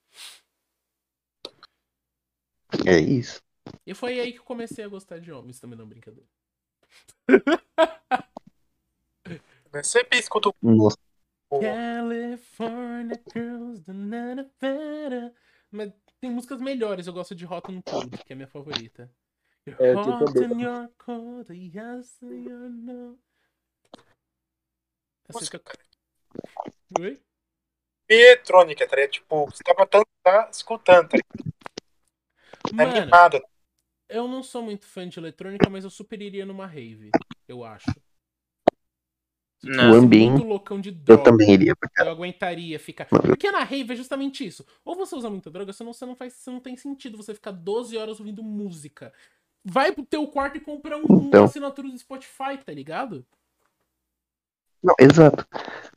É isso. E foi aí que eu comecei a gostar de homens também, não brincadeira. Eu sempre escuto Nossa, California Girls do Nanavera. Mas tem músicas melhores. Eu gosto de Hot and Cold, que é a minha favorita. É, and you're cold, yes, you're no. Essa música, eu- Oi? eletrônica, tá ligado? Tipo, você tá pra tá escutando, tá ligado? Mano, Animada. eu não sou muito fã de eletrônica, mas eu super iria numa rave, eu acho. Não. O ambiente, eu também iria pra Eu aguentaria ficar. Não, Porque na rave é justamente isso. Ou você usa muita droga, senão você não faz. Você não tem sentido você ficar 12 horas ouvindo música. Vai pro teu quarto e compra um, Então. uma assinatura do Spotify, tá ligado? Não, exato.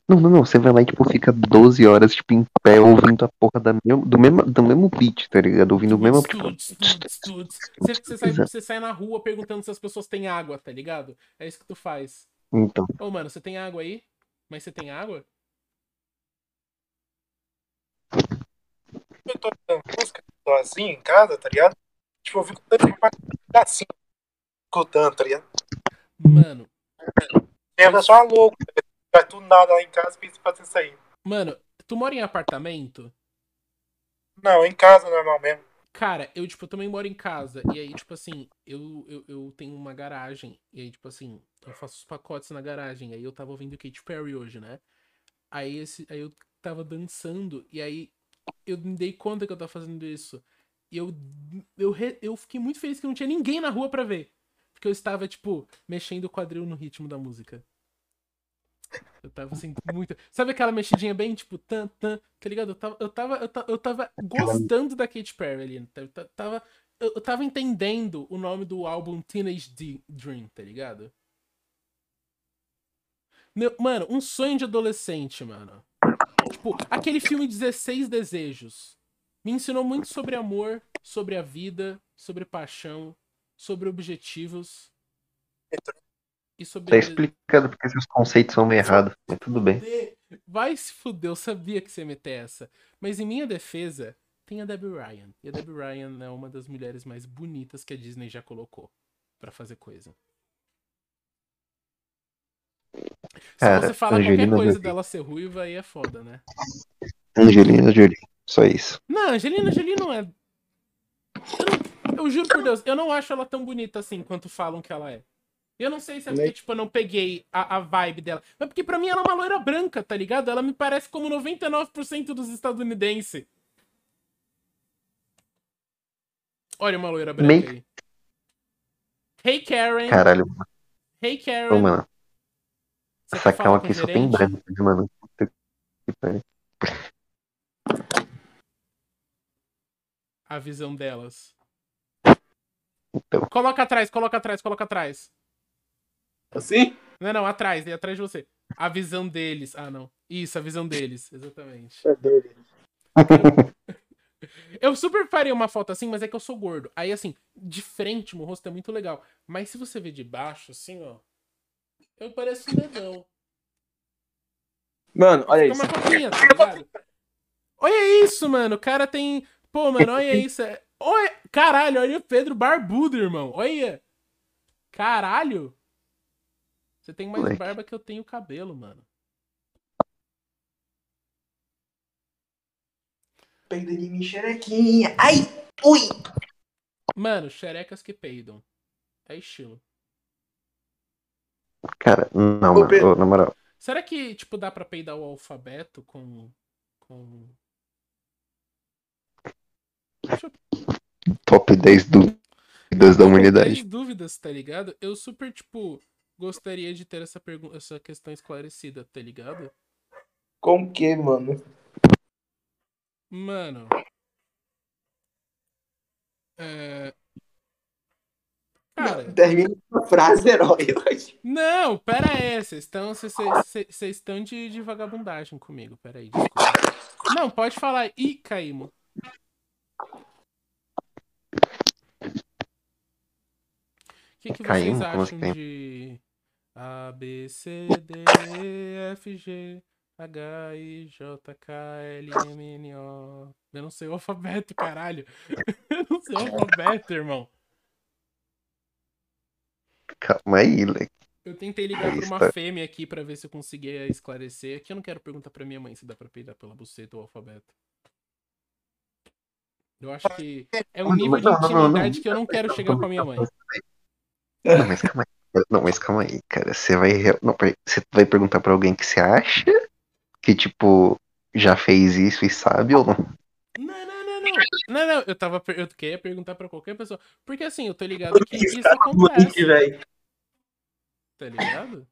Não, não, não. Você vai lá e, tipo, fica 12 horas, tipo, em pé, ouvindo a porra da mesmo, do, mesmo, do mesmo beat, tá ligado? Ouvindo o mesmo. Você, você sai, você sai na rua perguntando se as pessoas têm água, tá ligado? É isso que tu faz. Então. Ô, mano, você tem água aí? Mas você tem água? Eu tô música, assim em casa, tá ligado? Tipo, eu fico tanto assim, escutando, tá ligado? Mano, É só louco, vai tudo nada lá em casa e fazer isso aí. mano, tu mora em apartamento? Não, em casa normal mesmo. Cara, eu, tipo, também moro em casa. E aí, tipo assim, eu, eu, eu tenho uma garagem. E aí, tipo assim, eu faço os pacotes na garagem. Aí eu tava ouvindo Katy Perry hoje, né? Aí, esse, aí eu tava dançando. E aí eu me dei conta que eu tava fazendo isso. E eu, eu, eu fiquei muito feliz que não tinha ninguém na rua pra ver. Porque eu estava, tipo, mexendo o quadril no ritmo da música. Eu tava assim, muito. Sabe aquela mexidinha bem, tipo, tan, tan, tá ligado? Eu tava, eu tava, eu tava, eu tava gostando da Katy Perry ali. Eu ta- tava, eu eu tava entendendo o nome do álbum Teenage D- Dream, tá ligado? Meu, mano, um sonho de adolescente, mano. Tipo, aquele filme 16 Desejos. Me ensinou muito sobre amor, sobre a vida, sobre paixão, sobre objetivos. E sobre. Tá explicando porque seus conceitos são meio errados. Mas tudo bem. Vai se fuder, eu sabia que você ia meter essa. Mas em minha defesa, tem a Debbie Ryan. E a Debbie Ryan é uma das mulheres mais bonitas que a Disney já colocou pra fazer coisa. Se Cara, você qualquer Angelina coisa Jolie. dela ser ruiva, aí é foda, né? Angelina Jolie. Só isso. Não, Angelina Jolie não é. Eu, não- eu juro por Deus, eu não acho ela tão bonita assim quanto falam que ela é. Eu não sei se é porque, Nem- tipo, eu não peguei a, a vibe dela. Mas porque pra mim ela é uma loira branca, tá ligado? Ela me parece como 99% dos estadunidenses. Olha uma loira branca Meio- aí. Hey Karen. Caralho, Hey Karen. ô, mano. Você Essa calma aqui só tem branco, né, mano. Puta que pariu. A visão delas. Então. Coloca atrás, coloca atrás, coloca atrás. Assim? Não, não, atrás, é atrás de você. A visão deles. Ah, não. Isso, a visão deles, exatamente. É doido. Eu super faria uma foto assim, mas é que eu sou gordo. Aí, assim, de frente, meu rosto é muito legal. Mas se você ver de baixo, assim, ó. Eu pareço um dedão. Mano, olha Fica isso. uma copinha, tá ligado? Olha isso, mano. O cara tem. Pô, mano, olha isso. é- Olha... Caralho, olha o Pedro barbudo, irmão. Olha. Caralho. Você tem mais Moleque. barba que eu tenho cabelo, mano. Peido de mim, xerequinha. Ai! Ui! Mano, xerecas que peidam. É estilo. Cara, não, mano. Na moral. Será que, tipo, dá pra peidar o alfabeto com. com. Deixa eu Top 10 dúvidas da humanidade. dúvidas, tá ligado? Eu super, tipo, gostaria de ter essa, pergunta, essa questão esclarecida, tá ligado? Como que, mano? Mano. É. Cara, Termina com a frase herói hoje. não, pera aí. Vocês estão vocês- estão de, de vagabundagem comigo. Pera aí, desculpa. Não, pode falar. Ih, caímos. O que, que vocês acham assim? de A, B, C, D, E, F, G, H, I, J, K, L, M, N, O. Eu não sei o alfabeto, caralho. Eu não sei o alfabeto, irmão. Calma aí, leque. Eu tentei ligar pra uma fêmea aqui pra ver se eu conseguia esclarecer. Aqui eu não quero perguntar pra minha mãe se dá pra peidar pela buceta ou alfabeto. Eu acho que é um nível de intimidade que eu não quero chegar com a minha mãe. Não, mas calma aí. Não, mas calma aí, cara. Você vai. Não. Você vai perguntar pra alguém que você acha que, tipo, já fez isso e sabe ou não? Não, não, não, não. Não, não, eu tava. Eu queria perguntar pra qualquer pessoa. Porque assim, eu tô ligado que Que isso acontece. doente, velho. Tá ligado?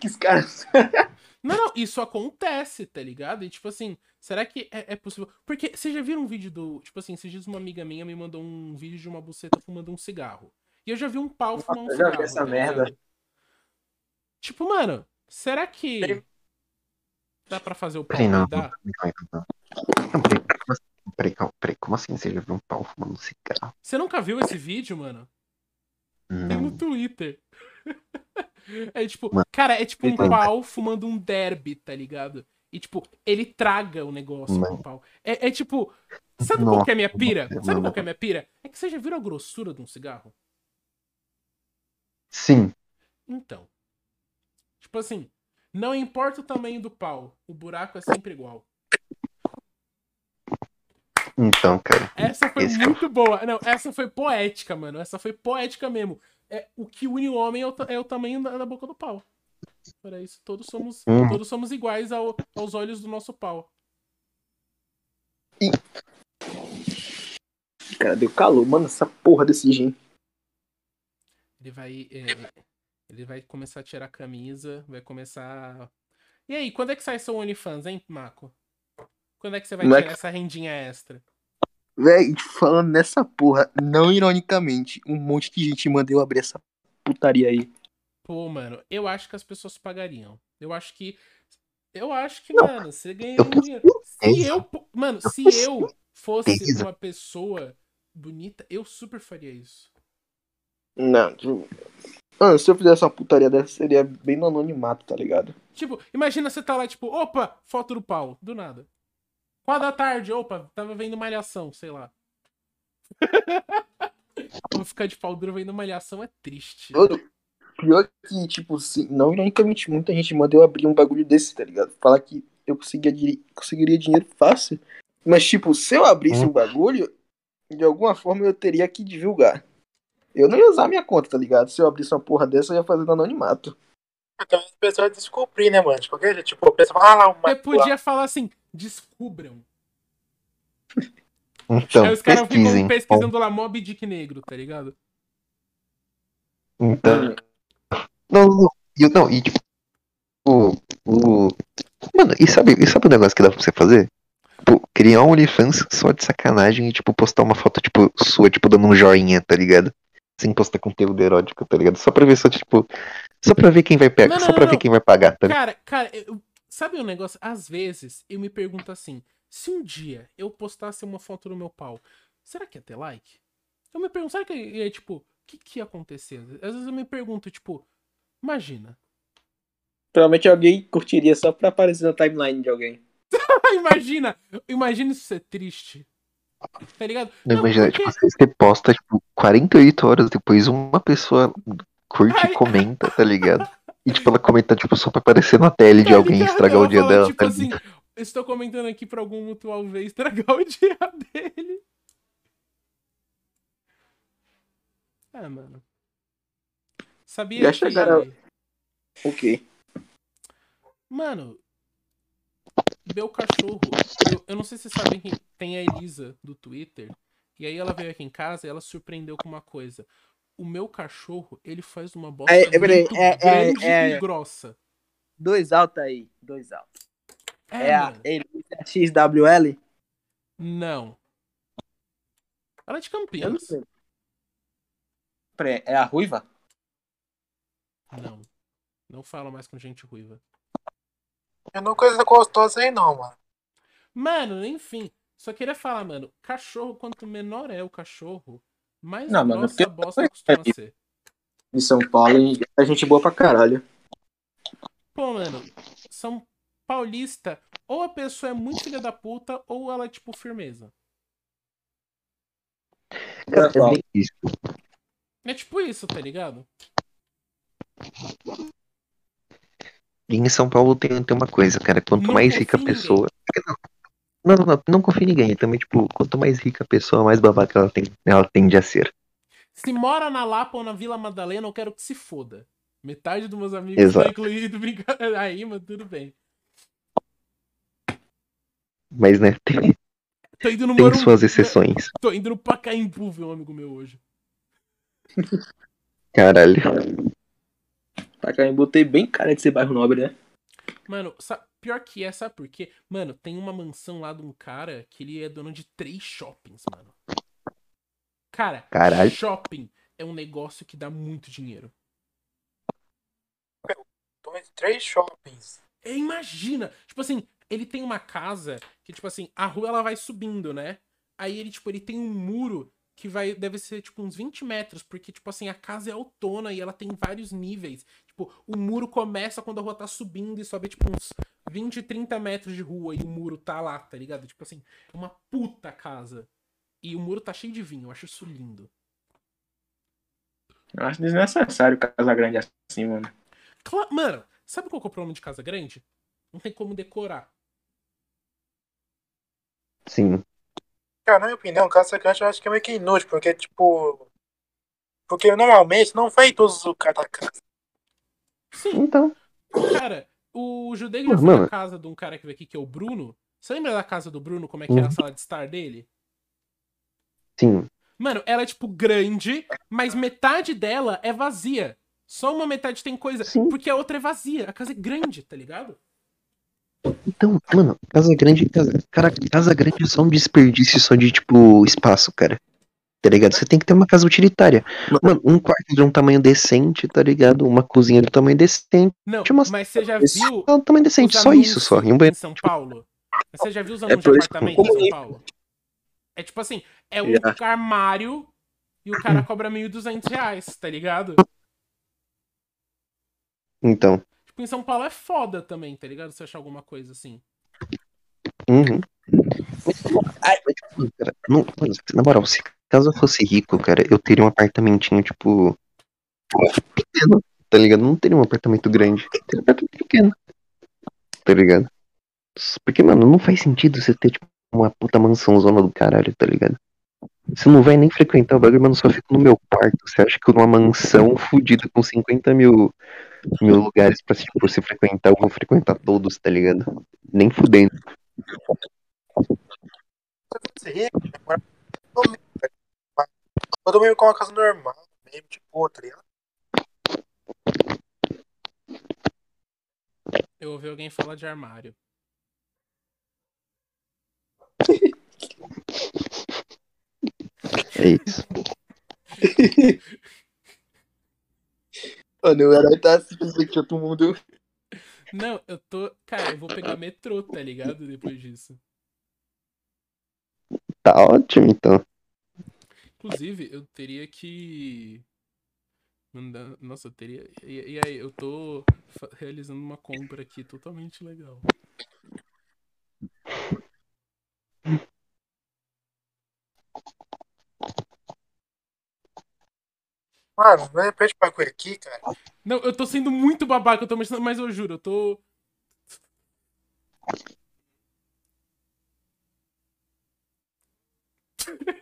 Que os caras. Não, não, isso acontece, tá ligado? E tipo assim, será que é, é possível? Porque vocês já viram um vídeo do. Tipo assim, esses dias uma amiga minha me mandou um vídeo de uma buceta fumando um cigarro. E eu já vi um pau fumar um eu já vi cigarro. essa tá merda. Tipo, mano, será que. Dá pra fazer o pau Peraí, não. peidar? Não, não, não. Não, peraí, como assim? Peraí, calma, peraí, como assim você já viu um pau fumando um cigarro? Você nunca viu esse vídeo, mano? Tem no Não. Twitter. É tipo, Mano, cara, é tipo um pau fumando um derby, tá ligado? E tipo, ele traga o negócio com Mano. o pau. É, é tipo, sabe qual que é a minha Nossa, pira? mano. Sabe qual que é a minha pira? É que você já viu a grossura de um cigarro? Sim. Então. Tipo assim, não importa o tamanho do pau, o buraco é sempre igual. Então, cara. Essa foi Esse é muito boa. Não, essa foi poética, mano. Essa foi poética mesmo. É, o que une o homem é o, é o tamanho da, da boca do pau. Para isso, todos somos, Hum. todos somos iguais ao- aos olhos do nosso pau. Cara, deu calor, mano, essa porra desse gin. Ele vai. é, ele vai começar a tirar a camisa, vai começar. E aí, quando é que sai seu OnlyFans, hein, Marco? Quando é que você vai Como é tirar essa rendinha extra? Véi, falando nessa porra, não ironicamente, um monte de gente manda eu abrir essa putaria aí. Pô, mano, eu acho que as pessoas pagariam. Eu acho que. Eu acho que, Não, mano, você ganha eu tenho dinheiro. Se eu. Mano, Eu se eu fosse certeza. uma pessoa bonita, eu super faria isso. Não, tipo... Mano, se eu fizesse uma putaria dessa, seria bem no anonimato, tá ligado? Tipo, imagina você tá lá, tipo, opa, foto do pau, do nada. Quatro da tarde, opa, tava vendo malhação, sei lá. Vou ficar de pau duro vendo malhação é triste. Mano, pior que, tipo, se, não ironicamente, muita gente manda eu abrir um bagulho desse, tá ligado? Falar que eu conseguia, di- conseguiria dinheiro fácil. Mas, tipo, se eu abrisse Hum. um bagulho, de alguma forma eu teria que divulgar. Eu não ia usar minha conta, tá ligado? Se eu abrisse uma porra dessa, eu ia fazer no anonimato. Então as pessoas descobrir, né, mano? De qualquer jeito. Tipo, a pessoa fala, ah, lá, uma. Você podia falar assim, descubram. Então, Aí os caras ficam pesquisem. pesquisando lá Mob Dick Negro, tá ligado? Então, não, não, e, não, e tipo, o, o, mano, e sabe, e sabe o negócio que dá pra você fazer? Tipo, criar um OnlyFans só de sacanagem e, tipo, postar uma foto, tipo, sua, tipo, dando um joinha, tá ligado? Sem postar conteúdo erótico, tá ligado? Só pra ver, só, tipo, só pra ver quem vai pegar, Não, não, só pra não, ver não. quem vai pagar, tá ligado? Cara, cara, eu- sabe um negócio? Às vezes eu me pergunto assim: se um dia eu postasse uma foto do meu pau, será que ia ter like? Eu me pergunto, será que ia, tipo, o que, que ia acontecer? Às vezes eu me pergunto, tipo, imagina. Provavelmente alguém curtiria só pra aparecer na timeline de alguém. imagina! Imagina isso ser triste. Tá ligado? Não, Não, imagina, porque- tipo, você posta, tipo, 48 horas depois, uma pessoa curte Ai. e comenta, tá ligado? E, tipo, ela comenta, tipo, só pra aparecer na tele de Tá alguém e ligado? estragar o dia dela, Tipo tá assim, estou comentando aqui pra algum mutual ver estragar o dia dele. Ah, mano. Sabia Já que... chegaram- Ok. Mano, meu cachorro. Eu, eu não sei se vocês sabem quem tem a Elisa do Twitter. E aí ela veio aqui em casa e ela surpreendeu com uma coisa. O meu cachorro, ele faz uma bosta É, é, muito é, é, grande é. e grossa. Dois altos aí. Dois altos. É, É, a. Elisa XWL? Não. Ela é de Eu não Campinas. sei. Peraí, é a ruiva? Não. Não fala mais com gente ruiva. Eu não coisa gostosa aí, não, mano. Mano, enfim. Só queria falar, mano. Cachorro, quanto menor é o cachorro, mais Não, mano, grossa a bosta costuma ser. De São Paulo. A gente boa pra caralho. Pô, mano, São Paulista, ou a pessoa é muito filha da puta, ou ela é tipo firmeza. É bem isso. É tipo isso, tá ligado? E em São Paulo tem, tem uma coisa, cara. Quanto Não mais rica a em pessoa. Não, não, não, não confia em ninguém. Também, tipo, quanto mais rica a pessoa, mais babaca ela, tem, ela tende a ser. Se mora na Lapa ou na Vila Madalena, eu quero que se foda. Metade dos meus amigos Exato. tá incluído, brincadeira. Aí, mas tudo bem. Mas, né, tem, Tô indo no tem Morumbi. suas exceções. Tô indo no Pacaembu ver um amigo meu hoje. Caralho. Pacaembu tem bem cara de ser bairro nobre, né? Mano, sa- pior que é, sabe por quê? Mano, tem uma mansão lá de um cara que ele é dono de três shoppings, mano. Cara, Caralho. shopping é um negócio que dá muito dinheiro. Dois, três shoppings. É, imagina! Tipo assim, ele tem uma casa que, tipo assim, a rua ela vai subindo, né? Aí ele, tipo, ele tem um muro que vai. Deve ser, tipo, uns 20 metros, porque, tipo assim, a casa é autona e ela tem vários níveis. Tipo, o muro começa quando a rua tá subindo e sobe, tipo, uns 20, 30 metros de rua e o muro tá lá, tá ligado? Tipo assim, é uma puta casa. E o muro tá cheio de vinho, eu acho isso lindo. Eu acho desnecessário casa grande assim, mano. Cla- Mano, sabe qual que é o problema de casa grande? Não tem como decorar. Sim. Cara, na minha opinião, casa grande eu acho que é meio que inútil, porque, tipo. Porque normalmente não vem todos os caras da casa. Sim, Então, cara, o Judeu já foi na casa de um cara que veio aqui, que é o Bruno. Você lembra da casa do Bruno, como é que era a Uhum. sala de estar dele? sim. Mano, ela é, tipo, grande, mas metade dela é vazia. Só uma metade tem coisa, Sim. porque a outra é vazia. A casa é grande, tá ligado? Então, mano, casa grande, cara, casa grande é só um desperdício só de, tipo, espaço, cara. Tá ligado? Você tem que ter uma casa utilitária. Mano, um quarto de um tamanho decente, tá ligado? Uma cozinha de um tamanho decente. Não, mas você já viu é um tamanho decente, só isso, só. anúncios E um em banheiro. São Paulo? Você já viu os É anúncios por de apartamento em São. Paulo? É tipo assim, é um Já. armário e o cara cobra 1.200 reais, tá ligado? Então. Tipo, em São Paulo é foda também, tá ligado? Se achar alguma coisa assim. Uhum. Mas, tipo, cara, não, na moral, se caso eu fosse rico, cara, eu teria um apartamentinho, tipo. Pequeno, tá ligado? Não teria um apartamento grande. Eu teria um apartamento pequeno. Tá ligado? Porque, mano, não faz sentido você ter, tipo, uma puta mansão zona do caralho, tá ligado? Você não vai nem frequentar o bagulho, mano, só fico no meu quarto. Você acha que numa mansão fodida com 50 mil, mil lugares pra tipo, você frequentar, eu vou frequentar todos, tá ligado? Nem fudendo. Eu dormia com uma casa normal, mesmo, tipo, boa, tá ligado? Eu ouvi alguém falar de armário. É isso. Mano, o herói tá simplesmente de outro mundo. Não, eu tô. Cara, eu vou pegar metrô, tá ligado? Depois disso. Tá ótimo, então. Inclusive, eu teria que. Nossa, eu teria. E, e aí, eu tô realizando uma compra aqui totalmente legal. Mano, de repente bagulho aqui, cara. Não, eu tô sendo muito babaca, eu tô mexendo, mas eu juro, eu tô.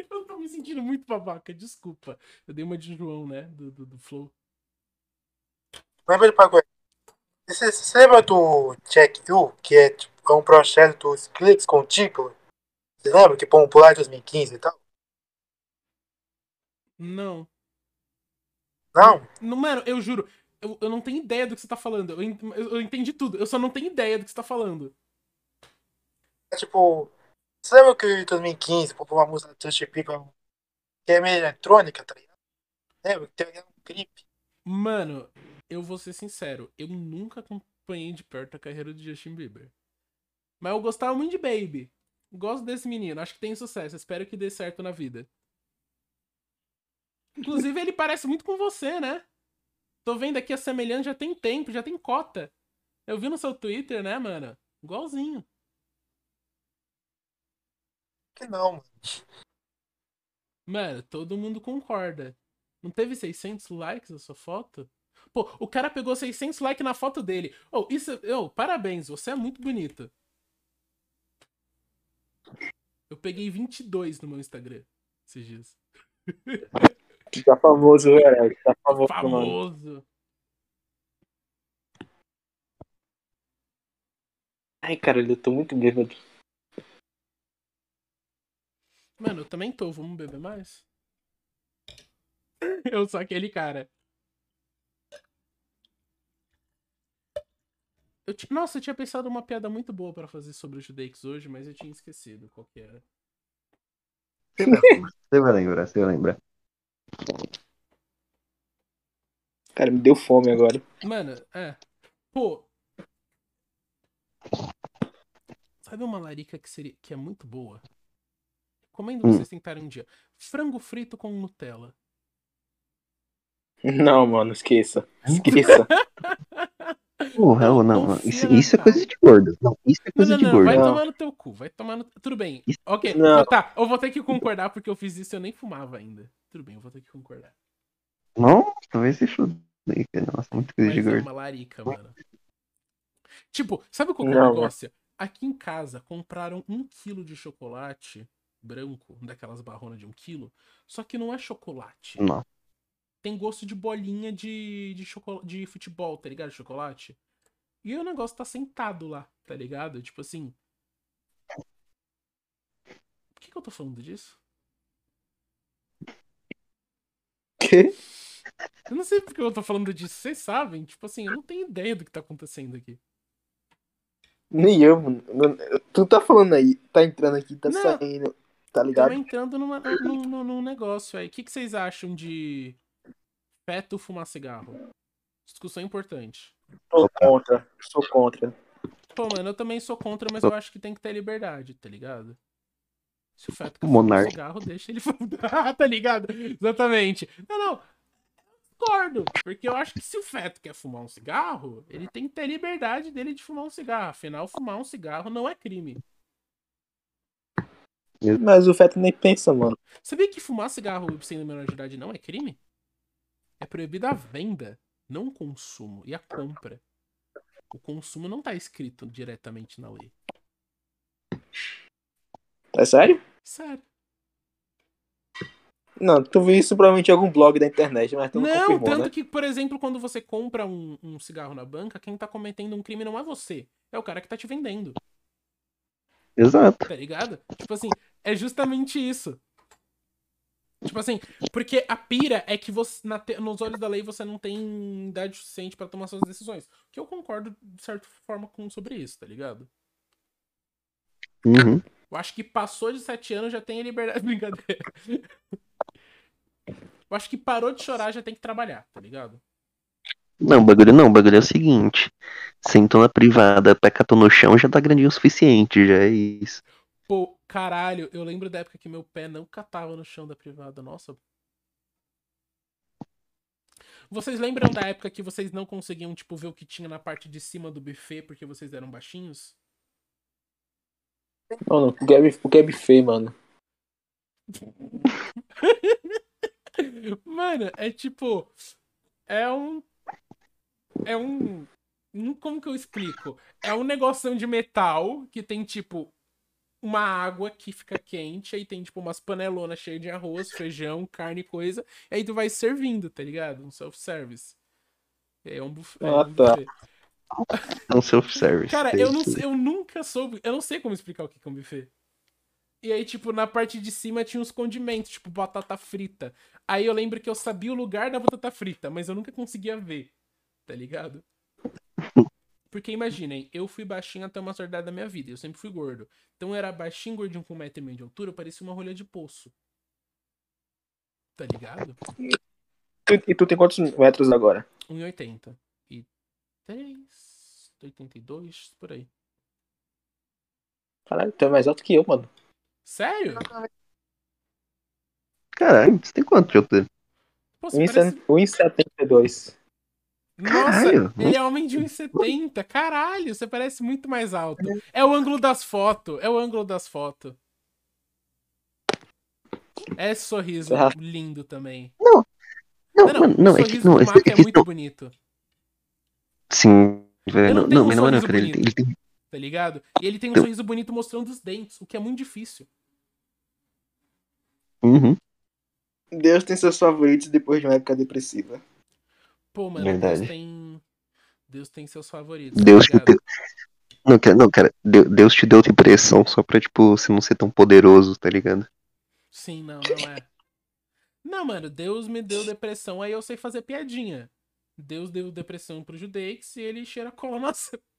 me sentindo muito babaca, desculpa. Eu dei uma de João, né? Do, do, do Flow. Lembra de bagulho? Você, você lembra do Check You, que é, tipo, é um projeto dos cliques com? Você lembra que popular em 2015 e tal? Não. Não? Não, mano, eu juro, eu, eu não tenho ideia do que você tá falando. Eu, eu, eu entendi tudo, eu só não tenho ideia do que você tá falando. É tipo. Você lembra que em 2015 popou uma música do Justin People que é meio eletrônica, tá ligado? Lembra que tem um clipe? Mano, eu vou ser sincero, eu nunca acompanhei de perto a carreira do Justin Bieber. Mas eu gostava muito de Baby. Gosto desse menino, acho que tem sucesso, espero que dê certo na vida. Inclusive, ele parece muito com você, né? Tô vendo aqui a semelhança já tem tempo, já tem cota. Eu vi no seu Twitter, né, mano? Igualzinho. Que não, mano. Mano, todo mundo concorda. Não teve 600 likes a sua foto? Pô, o cara pegou 600 likes na foto dele. Oh, isso, oh, parabéns, você é muito bonito. Eu peguei 22 no meu Instagram esses dias. Tá famoso, o herói. Tá famoso, mano. Famoso. Ai, caralho, eu tô muito bêbado. Mano, eu também tô. Vamos beber mais? Eu sou aquele cara. Eu ti- Nossa, eu tinha pensado uma piada muito boa pra fazer sobre os Judeix hoje, mas eu tinha esquecido qual que era. Você vai lembrar, você vai lembrar. Cara, me deu fome agora. Mano, é. Pô. Sabe uma larica que, seria, que é muito boa? Recomendo Hum. vocês tentarem um dia. Frango frito com Nutella. Não, mano, esqueça. Esqueça. Porra, não, não. Confia Isso, isso é coisa de gordo. Não, isso é Não, coisa não, de não, gordo. vai Não. tomar no teu cu, vai tomar no... Tudo bem, Isso- ok. Não. Tá, eu vou ter que concordar porque eu fiz isso e eu nem fumava ainda. Tudo bem, eu vou ter que concordar. Nossa, vai se cara. Nossa, muito coisa de Mas é gordo. uma larica, mano. Tipo, sabe qual que é Não, o negócio? Aqui em casa compraram um quilo de chocolate branco, daquelas barronas de um quilo, só que não é chocolate. Não. Tem gosto de bolinha de, de, de futebol, tá ligado? Chocolate. E o negócio tá sentado lá, tá ligado? Tipo assim. Por que, que eu tô falando disso? Que? Eu não sei porque eu tô falando disso, vocês sabem? Tipo assim, eu não tenho ideia do que tá acontecendo aqui. Nem eu, mano. Mano, Tu tá falando aí, tá entrando aqui, tá Não. saindo, tá ligado? entrando numa, num, num- num negócio aí. O que, que vocês acham de feto fumar cigarro? Discussão importante. Sou contra, sou contra. Pô, mano, eu também sou contra, mas eu acho que tem que ter liberdade, tá ligado? Se o feto quer fumar um cigarro, deixa ele fumar, tá ligado? Exatamente. Não, não. Eu Discordo, porque eu acho que se o feto quer fumar um cigarro, ele tem que ter liberdade dele de fumar um cigarro. Afinal, fumar um cigarro não é crime. Mas o feto nem pensa, mano. Sabia que fumar cigarro sendo menor de idade não é crime? É proibida a venda, não o consumo e a compra. O consumo não tá escrito diretamente na lei. É sério? Sério. Não, tu viu isso provavelmente em algum blog da internet, mas tu não, Não, confirmou, tanto né? que, por exemplo, quando você compra um, um cigarro na banca, quem tá cometendo um crime não é você. É o cara que tá te vendendo, Exato. tá ligado? Tipo assim, é justamente isso. Tipo assim, porque a pira é que você, na nos olhos da lei você não tem idade suficiente pra tomar suas decisões. Que eu concordo, de certa forma, com sobre isso, tá ligado? Uhum. Eu acho que passou de 7 anos já tem a liberdade. Brincadeira. Eu acho que parou de chorar já tem que trabalhar, tá ligado? Não, o bagulho não, o bagulho é o seguinte. Sentou na privada, pé catou no chão, já tá grandinho o suficiente, já é isso. Pô, caralho, eu lembro da época que meu pé não catava no chão da privada. Nossa. Vocês lembram da época que vocês não conseguiam, tipo, ver o que tinha na parte de cima do buffet porque vocês eram baixinhos? Não, o que é, o mano. Mano, é tipo. É um. É um. Como que eu explico? É um negocinho de metal que tem, tipo, uma água que fica quente, aí tem, tipo, umas panelonas cheias de arroz, feijão, carne e coisa. E aí tu vai servindo, tá ligado? Um self-service. É um buffet. é Ah, um tá. buffet. É um self-service. Cara, é eu, não, eu nunca soube. Eu não sei como explicar o que que é um buffet. E aí, tipo, na parte de cima tinha uns condimentos, tipo batata frita. Aí eu lembro que eu sabia o lugar da batata frita, mas eu nunca conseguia ver. Tá ligado? Porque imaginem, eu fui baixinho até uma certa da minha vida, eu sempre fui gordo. Então eu era baixinho, gordinho com cometer meio de altura, eu parecia uma rolha de poço. Tá ligado? E tu, e tu tem quantos metros agora? 1,80. E 3, 82, por aí. Caralho, tu é mais alto que eu, mano. Sério? Caralho, você tem quanto de altura? 1,72. Caralho, Nossa, ele é homem de 1,70. Caralho, você parece muito mais alto. É o ângulo das fotos. É o ângulo das fotos. É esse sorriso ah. lindo também. Não. Não, não, não, não é o sorriso é não, do Marco é, é muito bonito. Sim, velho. Não, não, não, um não, é ele tem, ele tem. Tá ligado? E ele tem um então... sorriso bonito mostrando os dentes, o que é muito difícil. Uhum. Deus tem seus favoritos depois de uma época depressiva. Pô, mano, Verdade. Deus tem. Deus tem seus favoritos. Deus tá te deu. Não, cara, não, cara, Deu- Deus te deu depressão só pra, tipo, você não ser tão poderoso, tá ligado? Sim, não, não é. Não, mano, Deus me deu depressão, aí eu sei fazer piadinha. Deus deu depressão pro Judex e ele cheira cola na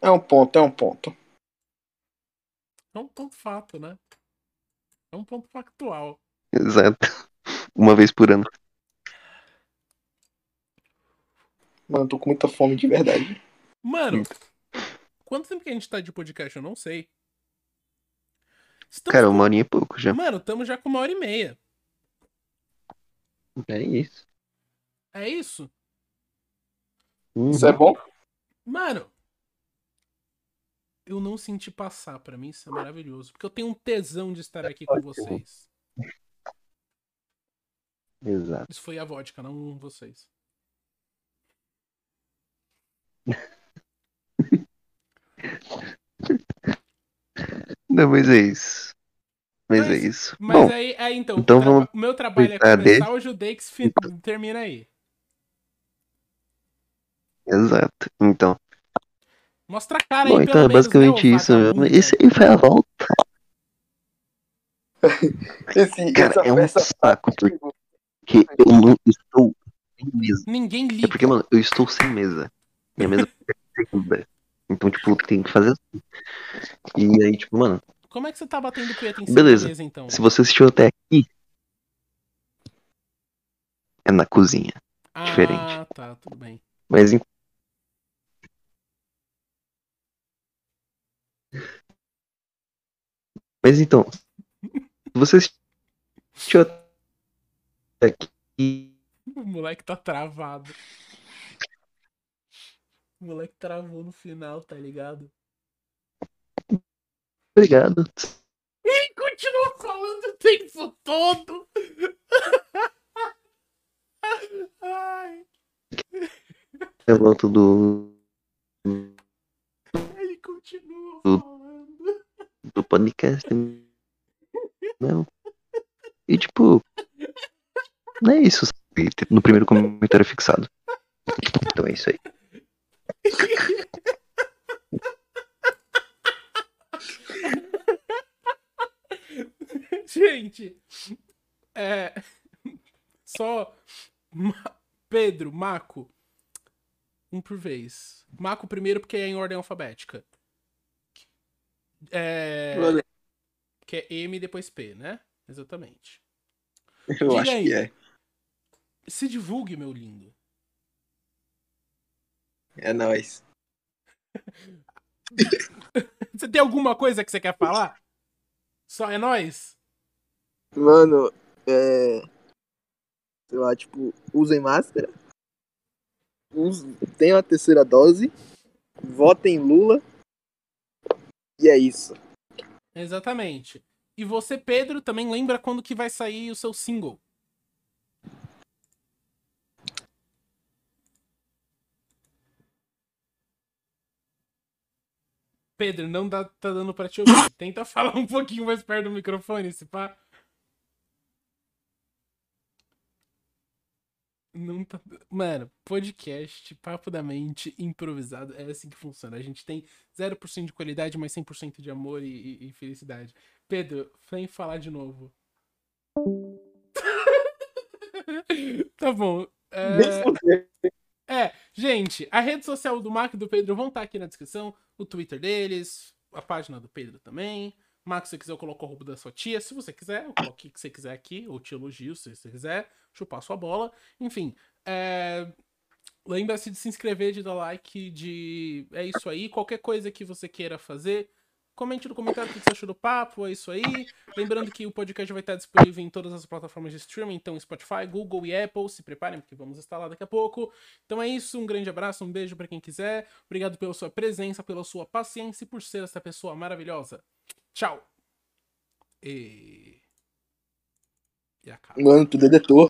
É um ponto, é um ponto. É um ponto fato, né? É um ponto factual. Exato. Uma vez por ano. Mano, tô com muita fome de verdade. Mano, Quanto tempo que a gente tá de podcast? Eu não sei. Estamos Cara, uma horinha e pouco já. Mano, estamos já com uma hora e meia. É isso. É isso? Uhum. Isso é bom? Mano, eu não senti passar. Pra mim isso é maravilhoso. Porque eu tenho um tesão de estar aqui com vocês. Exato. Isso foi a vodka, não vocês. Não, mas é isso. Mas, Mas- é isso. Mas Bom, aí, aí, então, então o, vamos o meu trabalho é começar, dele. o Judex fi- termina aí. exato. Então, Mostra a cara bom, aí, então pelo é menos, basicamente né, ô isso mesmo. Esse aí foi a volta. Esse, Cara, essa, é um essa saco, porque eu não estou sem mesa. Ninguém É liga. porque, mano, eu estou sem mesa. Mesa é segunda. Então, tipo, tem que fazer assim. E aí, tipo, mano, Como é que você tá batendo punheta em cima Beleza. mesa, então? se você assistiu até aqui, é na cozinha. Ah, diferente. tá, tudo bem. Mas em... Mas então, se você assistiu até aqui, O moleque tá travado. O moleque travou no final, tá ligado? obrigado. Ele continua falando o tempo todo. Ai, Eu volto do, ele continua Do- falando. do podcast. Não. E tipo, não é isso, sabe? No primeiro comentário fixado. Então é isso aí. Gente, é. Só. Pedro, Maco. Um por vez. Maco primeiro porque é em ordem alfabética. É. Valeu. Que é M e depois P, né? Exatamente. Eu Diga acho aí. que é. Se divulgue, meu lindo. É nóis. Você tem alguma coisa que você quer falar? Só é nós? Mano, é. Sei lá, tipo, usem máscara. Use... Tenham a terceira dose. Votem Lula. E é isso. Exatamente. E você, Pedro, também lembra quando que vai sair o seu single? Pedro, não dá, tá dando pra te ouvir. Tenta falar um pouquinho mais perto do microfone, se pá. Não tá... Mano, podcast, papo da mente, improvisado, é assim que funciona. A gente tem 0% de qualidade, mas 100% de amor e, e- felicidade. Pedro, vem falar de novo. tá bom. É... É, gente, a rede social do Mac e do Pedro vão estar aqui na descrição. O Twitter deles, a página do Pedro também. Max, se você quiser, eu coloco o arroba da sua tia. Se você quiser, eu coloco o que você quiser aqui. Ou te elogio, se você quiser. Chupar sua bola. Enfim, é... lembra-se de se inscrever, de dar like, de... É isso aí. Qualquer coisa que você queira fazer, comente no comentário o que você achou do papo. É isso aí. Lembrando que o podcast vai estar disponível em todas as plataformas de streaming, então Spotify, Google e Apple. Se preparem, porque vamos estar lá daqui a pouco. Então é isso, um grande abraço, um beijo pra quem quiser. Obrigado pela sua presença, pela sua paciência e por ser essa pessoa maravilhosa. Tchau. E. E acaba. Mano, tu.